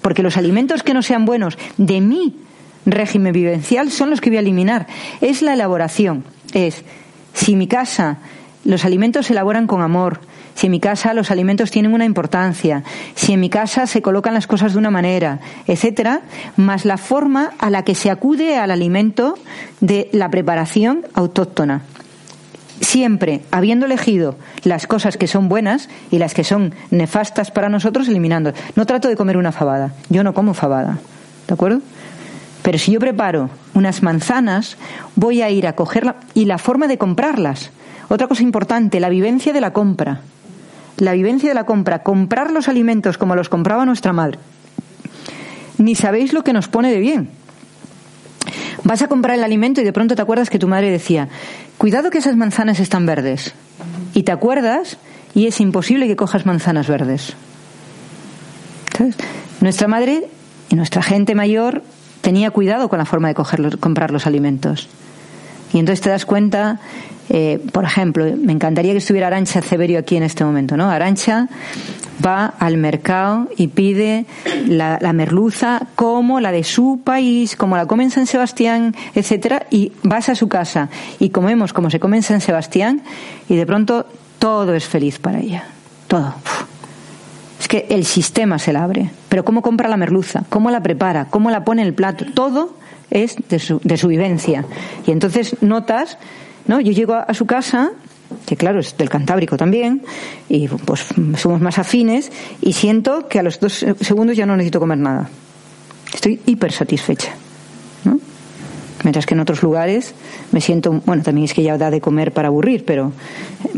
Porque los alimentos que no sean buenos de mi régimen vivencial son los que voy a eliminar. Es la elaboración. Es si mi casa los alimentos se elaboran con amor, si en mi casa los alimentos tienen una importancia, si en mi casa se colocan las cosas de una manera, etcétera, más la forma a la que se acude al alimento de la preparación autóctona. Siempre habiendo elegido las cosas que son buenas y las que son nefastas para nosotros, eliminando. No trato de comer una fabada. Yo no como fabada. ¿De acuerdo? Pero si yo preparo unas manzanas, voy a ir a cogerla y la forma de comprarlas. Otra cosa importante, la vivencia de la compra la vivencia de la compra, comprar los alimentos como los compraba nuestra madre. Ni sabéis lo que nos pone de bien. Vas a comprar el alimento y de pronto te acuerdas que tu madre decía, cuidado que esas manzanas están verdes. Y te acuerdas y es imposible que cojas manzanas verdes. Nuestra madre y nuestra gente mayor tenía cuidado con la forma de comprar los alimentos. Y entonces te das cuenta eh, por ejemplo, me encantaría que estuviera Arancha Severio aquí en este momento, ¿no? Arancha va al mercado y pide la, merluza como la de su país, como la come en San Sebastián, etcétera, y vas a su casa y comemos como se come en San Sebastián y de pronto todo es feliz para ella, todo. Es que el sistema se la abre. Pero cómo compra la merluza, cómo la prepara, cómo la pone en el plato, todo es de su, de su vivencia. Y entonces notas ¿no? Yo llego a, su casa que claro, es del Cantábrico también, y pues somos más afines, y siento que a los dos segundos ya no necesito comer nada. Estoy hiper satisfecha. ¿no? Mientras que en otros lugares me siento, bueno, también es que ya da de comer para aburrir, pero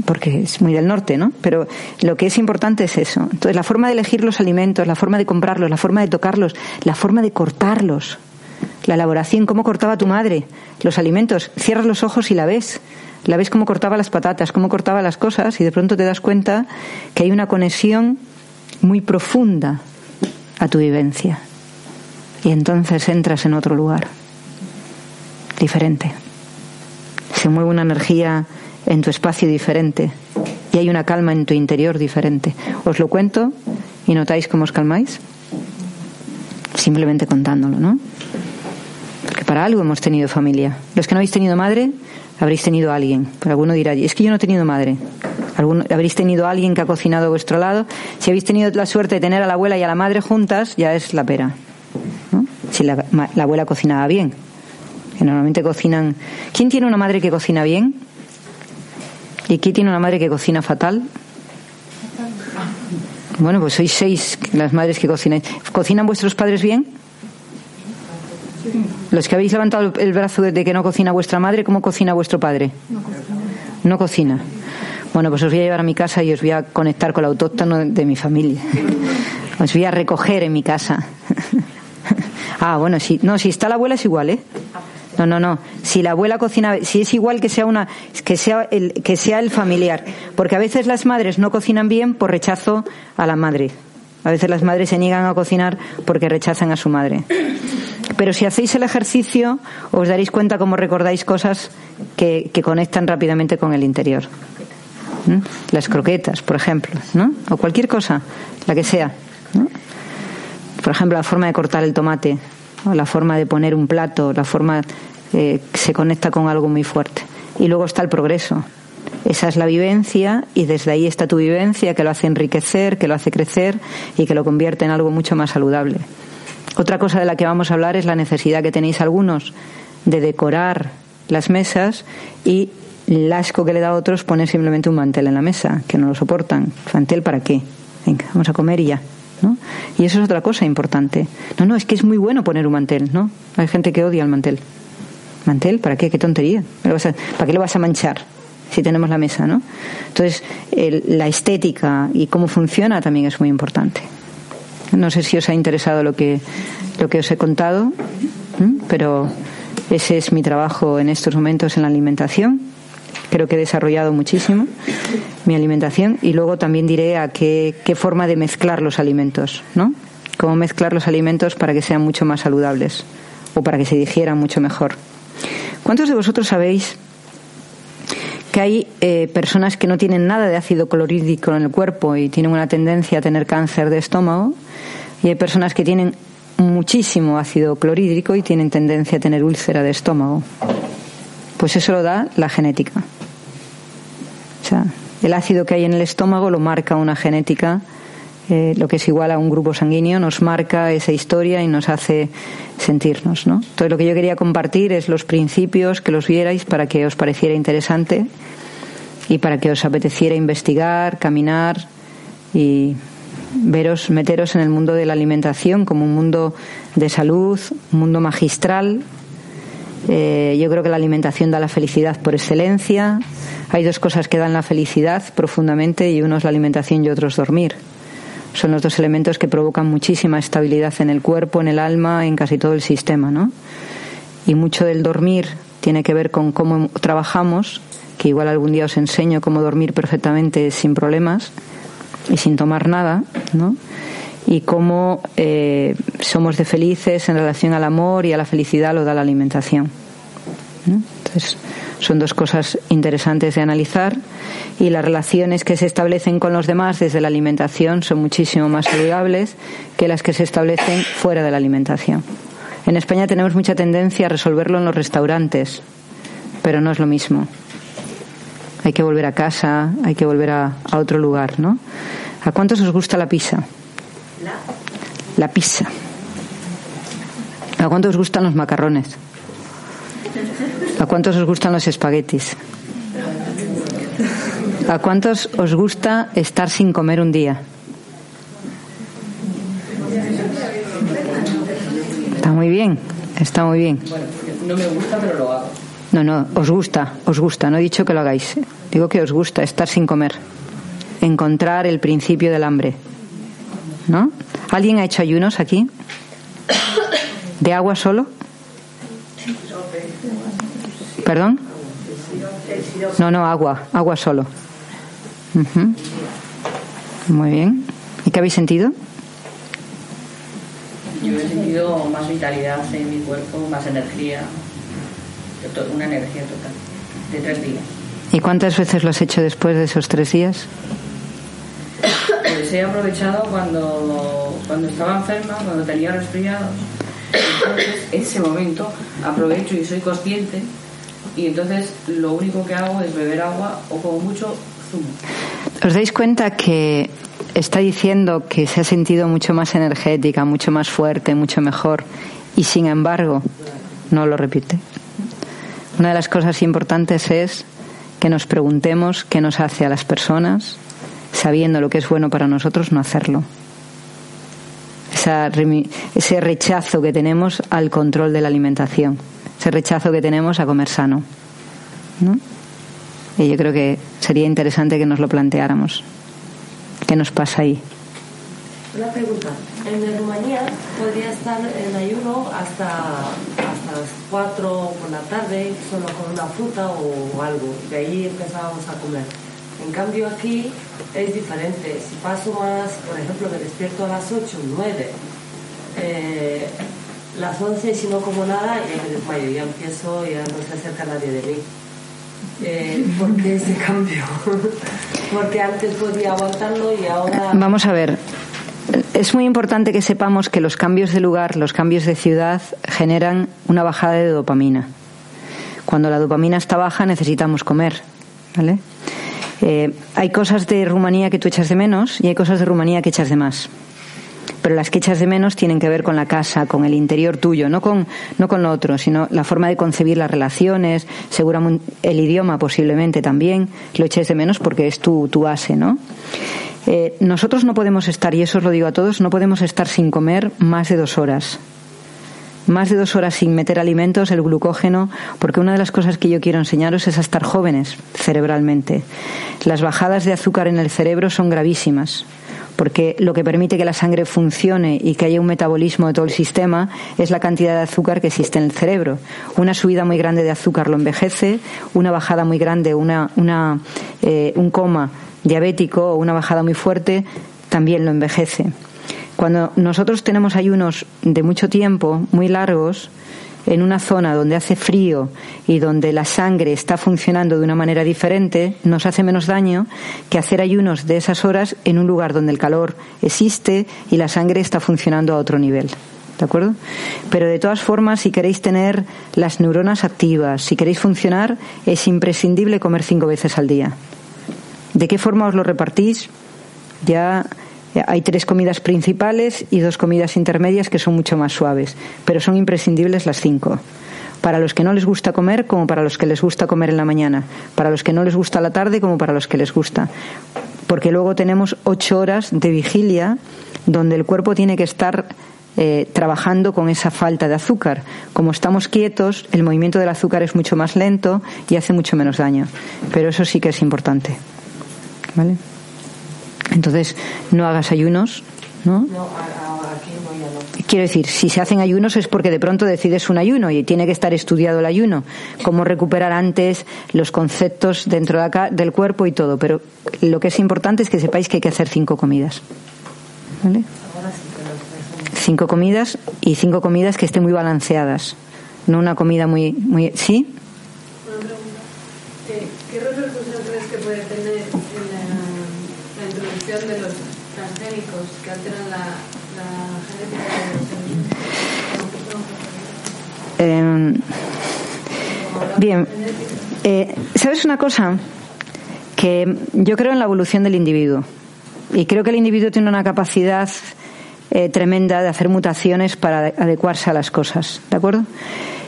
porque es muy del norte, ¿no? Pero lo que es importante es eso. Entonces, la forma de elegir los alimentos, la forma de comprarlos, la forma de tocarlos, la forma de cortarlos, la elaboración, cómo cortaba tu madre los alimentos. Cierras los ojos y la ves. La ves cómo cortaba las patatas, cómo cortaba las cosas y de pronto te das cuenta que hay una conexión muy profunda a tu vivencia. Y entonces entras en otro lugar, diferente. Se mueve una energía en tu espacio diferente y hay una calma en tu interior diferente. Os lo cuento y notáis cómo os calmáis. Simplemente contándolo, ¿no? Para algo hemos tenido familia. Los que no habéis tenido madre, habréis tenido a alguien. Pero alguno dirá, es que yo no he tenido madre. Alguno, habréis tenido a alguien que ha cocinado a vuestro lado. Si habéis tenido la suerte de tener a la abuela y a la madre juntas, ya es la pera. Si la, la abuela cocinaba bien. Que normalmente cocinan. ¿Quién tiene una madre que cocina bien? ¿Y quién tiene una madre que cocina fatal? Bueno, pues sois seis las madres que cocinan. ¿Cocinan vuestros padres bien? Los que habéis levantado el brazo de que no cocina vuestra madre, ¿cómo cocina vuestro padre? No cocina. Bueno, pues os voy a llevar a mi casa y os voy a conectar con el autóctono de mi familia. Os voy a recoger en mi casa. ah, bueno, sí. No, si está la abuela es igual, ¿eh? No, no, no. Si la abuela cocina, si es igual que sea una, que sea el, que sea el familiar, porque a veces las madres no cocinan bien por rechazo a la madre. A veces las madres se niegan a cocinar porque rechazan a su madre. Pero si hacéis el ejercicio, os daréis cuenta cómo recordáis cosas que, que conectan rápidamente con el interior. ¿Mm? Las croquetas, por ejemplo, ¿no? O cualquier cosa, la que sea. Por ejemplo, la forma de cortar el tomate, o la forma de poner un plato, la forma eh, se conecta con algo muy fuerte. Y luego está el progreso. Esa es la vivencia y desde ahí está tu vivencia que lo hace enriquecer, que lo hace crecer y que lo convierte en algo mucho más saludable. Otra cosa de la que vamos a hablar es la necesidad que tenéis algunos de decorar las mesas y el asco que le da a otros poner simplemente un mantel en la mesa, que no lo soportan. ¿Mantel para qué? Venga, vamos a comer y ya. ¿no? Y eso es otra cosa importante. No, no, es que es muy bueno poner un mantel, ¿no? Hay gente que odia el mantel. ¿Mantel? ¿Para qué? ¿Qué tontería? ¿Para qué lo vas a manchar? Si tenemos la mesa, ¿no? Entonces, el- la estética y cómo funciona también es muy importante. No sé si os ha interesado lo que, lo que os he contado, pero ese es mi trabajo en estos momentos en la alimentación. Creo que he desarrollado muchísimo mi alimentación y luego también diré a qué, qué forma de mezclar los alimentos, ¿no? Cómo mezclar los alimentos para que sean mucho más saludables o para que se digieran mucho mejor. ¿Cuántos de vosotros sabéis que hay eh, personas que no tienen nada de ácido clorhídrico en el cuerpo y tienen una tendencia a tener cáncer de estómago? Y hay personas que tienen muchísimo ácido clorhídrico y tienen tendencia a tener úlcera de estómago. Pues eso lo da la genética. O sea, el ácido que hay en el estómago lo marca una genética, eh, lo que es igual a un grupo sanguíneo, nos marca esa historia y nos hace sentirnos, ¿no? Entonces lo que yo quería compartir es los principios, que los vierais para que os pareciera interesante y para que os apeteciera investigar, caminar y veros, meteros en el mundo de la alimentación como un mundo de salud, un mundo magistral, eh, yo creo que la alimentación da la felicidad por excelencia. Hay dos cosas que dan la felicidad profundamente y uno es la alimentación y otro es dormir. Son los dos elementos que provocan muchísima estabilidad en el cuerpo, en el alma, en casi todo el sistema, ¿no? Y mucho del dormir tiene que ver con cómo trabajamos, que igual algún día os enseño cómo dormir perfectamente sin problemas y sin tomar nada, ¿no? y cómo eh, somos de felices en relación al amor y a la felicidad lo da la alimentación. Entonces, son dos cosas interesantes de analizar y las relaciones que se establecen con los demás desde la alimentación son muchísimo más saludables que las que se establecen fuera de la alimentación. En España tenemos mucha tendencia a resolverlo en los restaurantes, pero no es lo mismo. Hay que volver a casa, hay que volver a, a otro lugar, ¿no? ¿A cuántos os gusta la pizza? La pizza. ¿A cuántos os gustan los macarrones? ¿A cuántos os gustan los espaguetis? ¿A cuántos os gusta estar sin comer un día? Está muy bien, está muy bien. No me gusta, pero lo hago. No, no, os gusta, os gusta. No he dicho que lo hagáis. Digo que os gusta estar sin comer. Encontrar el principio del hambre. ¿No? ¿Alguien ha hecho ayunos aquí? ¿De agua solo? ¿Perdón? No, no, agua, agua solo. Muy bien. ¿Y qué habéis sentido? Yo he sentido más vitalidad en mi cuerpo, más energía, una energía total, de tres días. ¿Y cuántas veces lo has hecho después de esos tres días? Pues he aprovechado cuando, cuando estaba enferma, cuando tenía resfriados. Entonces, ese momento aprovecho y soy consciente y entonces lo único que hago es beber agua o como mucho zumo. ¿Os dais cuenta que está diciendo que se ha sentido mucho más energética, mucho más fuerte, mucho mejor y sin embargo no lo repite? Una de las cosas importantes es que nos preguntemos qué nos hace a las personas, sabiendo lo que es bueno para nosotros, no hacerlo. Ese rechazo que tenemos al control de la alimentación, ese rechazo que tenemos a comer sano. ¿no? Y yo creo que sería interesante que nos lo planteáramos. ¿Qué nos pasa ahí? Una pregunta. En Rumanía podría estar en ayuno hasta, hasta las 4 por la tarde, solo con una fruta o algo. De ahí empezábamos a comer. En cambio aquí es diferente. Si paso más, por ejemplo, me despierto a las 8, 9, eh, las 11 si no como nada desmayo, ya empiezo, ya no se acerca nadie de mí. Eh, ¿Por qué ese cambio? Porque antes podía aguantarlo y ahora... Vamos a ver. Es muy importante que sepamos que los cambios de lugar, los cambios de ciudad, generan una bajada de dopamina. Cuando la dopamina está baja necesitamos comer, ¿vale? Eh, hay cosas de Rumanía que tú echas de menos y hay cosas de Rumanía que echas de más. Pero las que echas de menos tienen que ver con la casa, con el interior tuyo, no con, no con lo otro, sino la forma de concebir las relaciones, seguramente el idioma posiblemente también, lo eches de menos porque es tu, tu base, ¿no? Eh, nosotros no podemos estar, y eso os lo digo a todos, no podemos estar sin comer más de dos horas más de dos horas sin meter alimentos, el glucógeno, porque una de las cosas que yo quiero enseñaros es a estar jóvenes cerebralmente. Las bajadas de azúcar en el cerebro son gravísimas porque lo que permite que la sangre funcione y que haya un metabolismo de todo el sistema es la cantidad de azúcar que existe en el cerebro. Una subida muy grande de azúcar lo envejece, una bajada muy grande, una, una, eh, un coma diabético o una bajada muy fuerte también lo envejece. Cuando nosotros tenemos ayunos de mucho tiempo, muy largos, en una zona donde hace frío y donde la sangre está funcionando de una manera diferente, nos hace menos daño que hacer ayunos de esas horas en un lugar donde el calor existe y la sangre está funcionando a otro nivel. ¿De acuerdo? Pero de todas formas, si queréis tener las neuronas activas, si queréis funcionar, es imprescindible comer cinco veces al día. ¿De qué forma os lo repartís? Ya hay tres comidas principales y dos comidas intermedias que son mucho más suaves, pero son imprescindibles las cinco. Para los que no les gusta comer, como para los que les gusta comer en la mañana. Para los que no les gusta la tarde, como para los que les gusta. Porque luego tenemos ocho horas de vigilia donde el cuerpo tiene que estar eh, trabajando con esa falta de azúcar. Como estamos quietos, el movimiento del azúcar es mucho más lento y hace mucho menos daño. Pero eso sí que es importante. ¿Vale? Entonces, no hagas ayunos, ¿no? Quiero decir, si se hacen ayunos es porque de pronto decides un ayuno y tiene que estar estudiado el ayuno, cómo recuperar antes los conceptos dentro de acá del cuerpo y todo. Pero lo que es importante es que sepáis que hay que hacer cinco comidas. ¿Vale? Cinco comidas y cinco comidas que estén muy balanceadas. No una comida muy. muy ¿Sí? ¿Qué repercusión crees que puede tener introducción de los transgénicos que alteran la, genética de los bien, eh, ¿sabes una cosa? Que yo creo en la evolución del individuo y creo que el individuo tiene una capacidad eh, tremenda de hacer mutaciones para adecuarse a las cosas, ¿de acuerdo?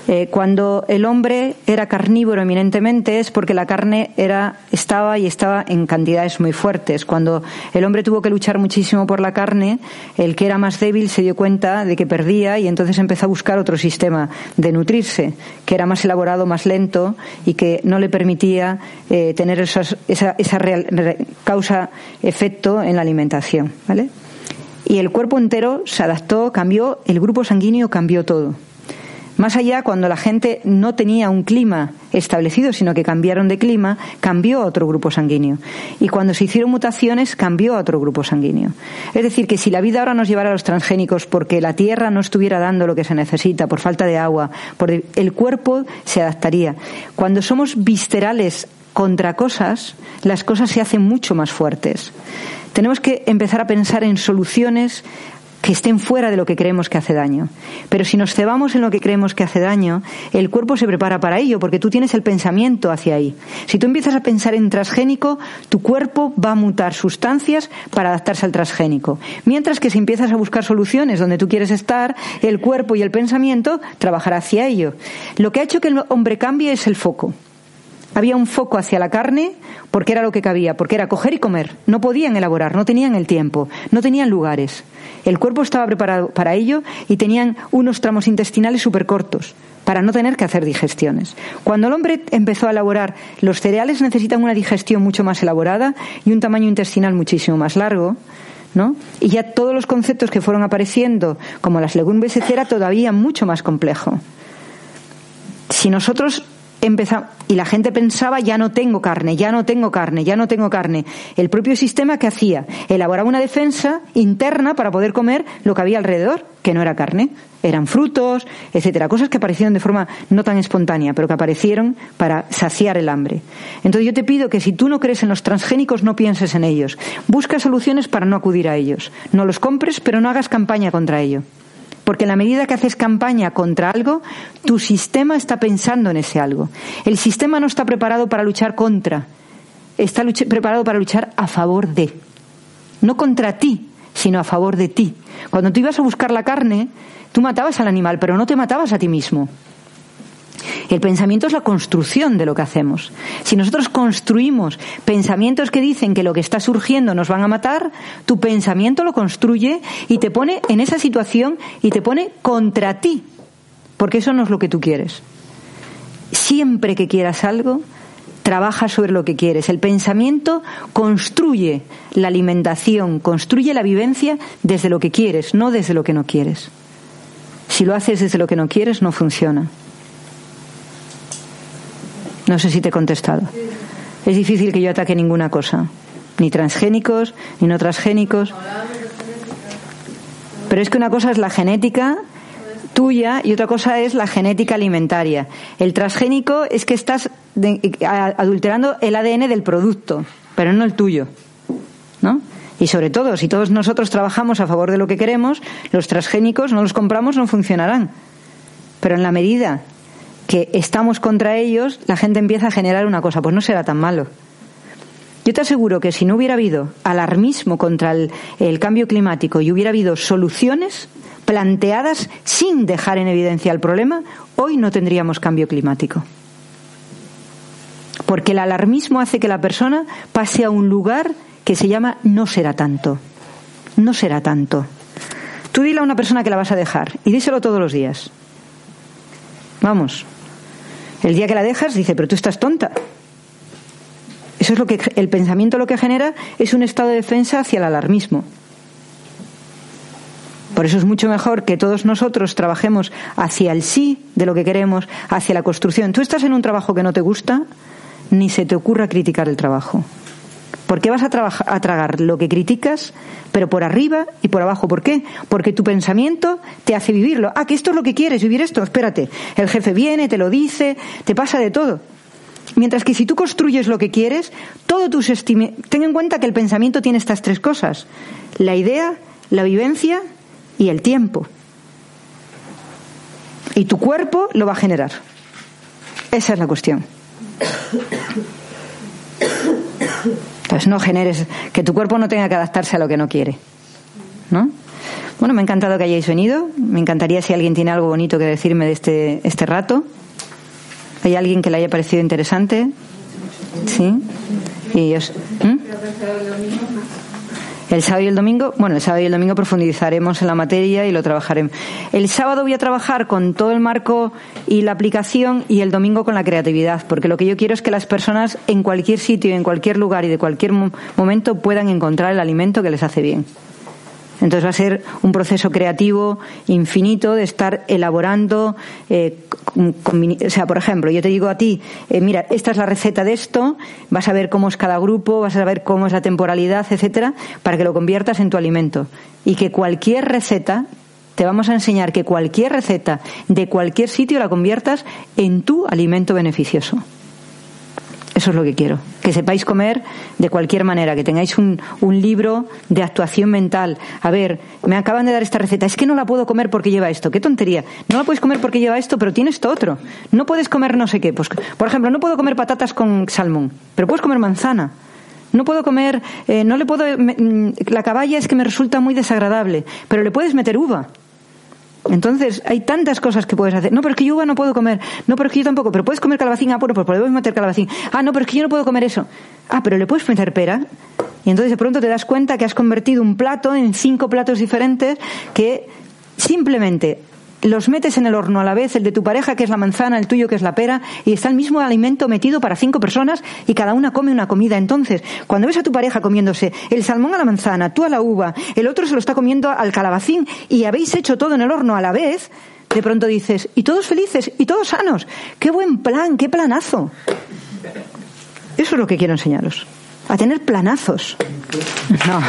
Eh, cuando el hombre era carnívoro eminentemente es porque la carne era, estaba y estaba en cantidades muy fuertes. Cuando el hombre tuvo que luchar muchísimo por la carne, el que era más débil se dio cuenta de que perdía y entonces empezó a buscar otro sistema de nutrirse, que era más elaborado, más lento y que no le permitía eh, tener esa, esa causa-efecto en la alimentación. ¿vale? Y el cuerpo entero se adaptó, cambió, el grupo sanguíneo cambió todo. Más allá, cuando la gente no tenía un clima establecido, sino que cambiaron de clima, cambió a otro grupo sanguíneo. Y cuando se hicieron mutaciones, cambió a otro grupo sanguíneo. Es decir, que si la vida ahora nos llevara a los transgénicos porque la tierra no estuviera dando lo que se necesita, por falta de agua, por el cuerpo se adaptaría. Cuando somos viscerales contra cosas, las cosas se hacen mucho más fuertes. Tenemos que empezar a pensar en soluciones que estén fuera de lo que creemos que hace daño. Pero si nos cebamos en lo que creemos que hace daño, el cuerpo se prepara para ello, porque tú tienes el pensamiento hacia ahí. Si tú empiezas a pensar en transgénico, tu cuerpo va a mutar sustancias para adaptarse al transgénico. Mientras que si empiezas a buscar soluciones donde tú quieres estar, el cuerpo y el pensamiento trabajará hacia ello. Lo que ha hecho que el hombre cambie es el foco. Había un foco hacia la carne porque era lo que cabía, porque era coger y comer. No podían elaborar, no tenían el tiempo, no tenían lugares. El cuerpo estaba preparado para ello y tenían unos tramos intestinales súper cortos para no tener que hacer digestiones. Cuando el hombre empezó a elaborar, los cereales necesitan una digestión mucho más elaborada y un tamaño intestinal muchísimo más largo, ¿no? Y ya todos los conceptos que fueron apareciendo, como las legumbres, era todavía mucho más complejo. Si nosotros empezamos, y la gente pensaba, ya no tengo carne, ya no tengo carne, ya no tengo carne. El propio sistema que hacía, elaboraba una defensa interna para poder comer lo que había alrededor, que no era carne, eran frutos, etcétera, cosas que aparecieron de forma no tan espontánea, pero que aparecieron para saciar el hambre. Entonces yo te pido que si tú no crees en los transgénicos, no pienses en ellos. Busca soluciones para no acudir a ellos. No los compres, pero no hagas campaña contra ello. Porque en la medida que haces campaña contra algo, tu sistema está pensando en ese algo. El sistema no está preparado para luchar contra, está preparado para luchar a favor de. No contra ti, sino a favor de ti. Cuando tú ibas a buscar la carne, tú matabas al animal, pero no te matabas a ti mismo. El pensamiento es la construcción de lo que hacemos. Si nosotros construimos pensamientos que dicen que lo que está surgiendo nos van a matar, tu pensamiento lo construye y te pone en esa situación y te pone contra ti, porque eso no es lo que tú quieres. Siempre que quieras algo, trabaja sobre lo que quieres. El pensamiento construye la alimentación, construye la vivencia desde lo que quieres, no desde lo que no quieres. Si lo haces desde lo que no quieres, no funciona. No sé si te he contestado. Es difícil que yo ataque ninguna cosa, ni transgénicos, ni no transgénicos. Pero es que una cosa es la genética tuya y otra cosa es la genética alimentaria. El transgénico es que estás adulterando el ADN del producto, pero no el tuyo. ¿No? Y sobre todo, si todos nosotros trabajamos a favor de lo que queremos, los transgénicos no los compramos, no funcionarán. Pero en la medida que estamos contra ellos, la gente empieza a generar una cosa, pues no será tan malo. Yo te aseguro que si no hubiera habido alarmismo contra el, cambio climático y hubiera habido soluciones planteadas sin dejar en evidencia el problema, hoy no tendríamos cambio climático. Porque el alarmismo hace que la persona pase a un lugar que se llama no será tanto. No será tanto. Tú dile a una persona que la vas a dejar y díselo todos los días. Vamos, el día que la dejas, dice, pero tú estás tonta. Eso es lo que el pensamiento lo que genera es un estado de defensa hacia el alarmismo. Por eso es mucho mejor que todos nosotros trabajemos hacia el sí de lo que queremos, hacia la construcción. Tú estás en un trabajo que no te gusta, ni se te ocurra criticar el trabajo. ¿Por qué vas a, a tragar lo que criticas, pero por arriba y por abajo? ¿Por qué? Porque tu pensamiento te hace vivirlo. Ah, que esto es lo que quieres, vivir esto. Espérate. El jefe viene, te lo dice, te pasa de todo. Mientras que si tú construyes lo que quieres, todo tus ten en cuenta que el pensamiento tiene estas tres cosas: la idea, la vivencia y el tiempo. Y tu cuerpo lo va a generar. Esa es la cuestión. Entonces no generes que tu cuerpo no tenga que adaptarse a lo que no quiere. ¿No? Bueno, me ha encantado que hayáis venido. Me encantaría si alguien tiene algo bonito que decirme de este, este rato. ¿Hay alguien que le haya parecido interesante? ¿Sí? Y ellos, ¿Mm? El sábado y el domingo, bueno, el sábado y el domingo profundizaremos en la materia y lo trabajaremos. El sábado voy a trabajar con todo el marco y la aplicación y el domingo con la creatividad, porque lo que yo quiero es que las personas en cualquier sitio, en cualquier lugar y de cualquier momento puedan encontrar el alimento que les hace bien. Entonces va a ser un proceso creativo infinito de estar elaborando. Eh, o sea, por ejemplo, yo te digo a ti, eh, mira, esta es la receta de esto, vas a ver cómo es cada grupo, vas a ver cómo es la temporalidad, etcétera, para que lo conviertas en tu alimento. Y que cualquier receta, te vamos a enseñar que cualquier receta de cualquier sitio la conviertas en tu alimento beneficioso. Eso es lo que quiero. Que sepáis comer de cualquier manera, que tengáis un, un, libro de actuación mental. A ver, me acaban de dar esta receta. Es que no la puedo comer porque lleva esto. Qué tontería. No la puedes comer porque lleva esto, pero tiene esto otro. No puedes comer no sé qué. Pues, por ejemplo, no puedo comer patatas con salmón, pero puedes comer manzana. No puedo comer, eh, no le puedo, me, mm, la caballa es que me resulta muy desagradable, pero le puedes meter uva. Entonces, hay tantas cosas que puedes hacer. No, pero es que yo no puedo comer. No, pero es que yo tampoco. Pero puedes comer calabacín. Ah, bueno, pues podemos meter calabacín. Ah, no, pero es que yo no puedo comer eso. Ah, pero le puedes meter pera. Y entonces de pronto te das cuenta que has convertido un plato en cinco platos diferentes que simplemente los metes en el horno a la vez, el de tu pareja que es la manzana, el tuyo que es la pera, y está el mismo alimento metido para cinco personas y cada una come una comida. Entonces, cuando ves a tu pareja comiéndose el salmón a la manzana, tú a la uva, el otro se lo está comiendo al calabacín y habéis hecho todo en el horno a la vez, de pronto dices, y todos felices, y todos sanos. ¡Qué buen plan, qué planazo! Eso es lo que quiero enseñaros. A tener planazos. No.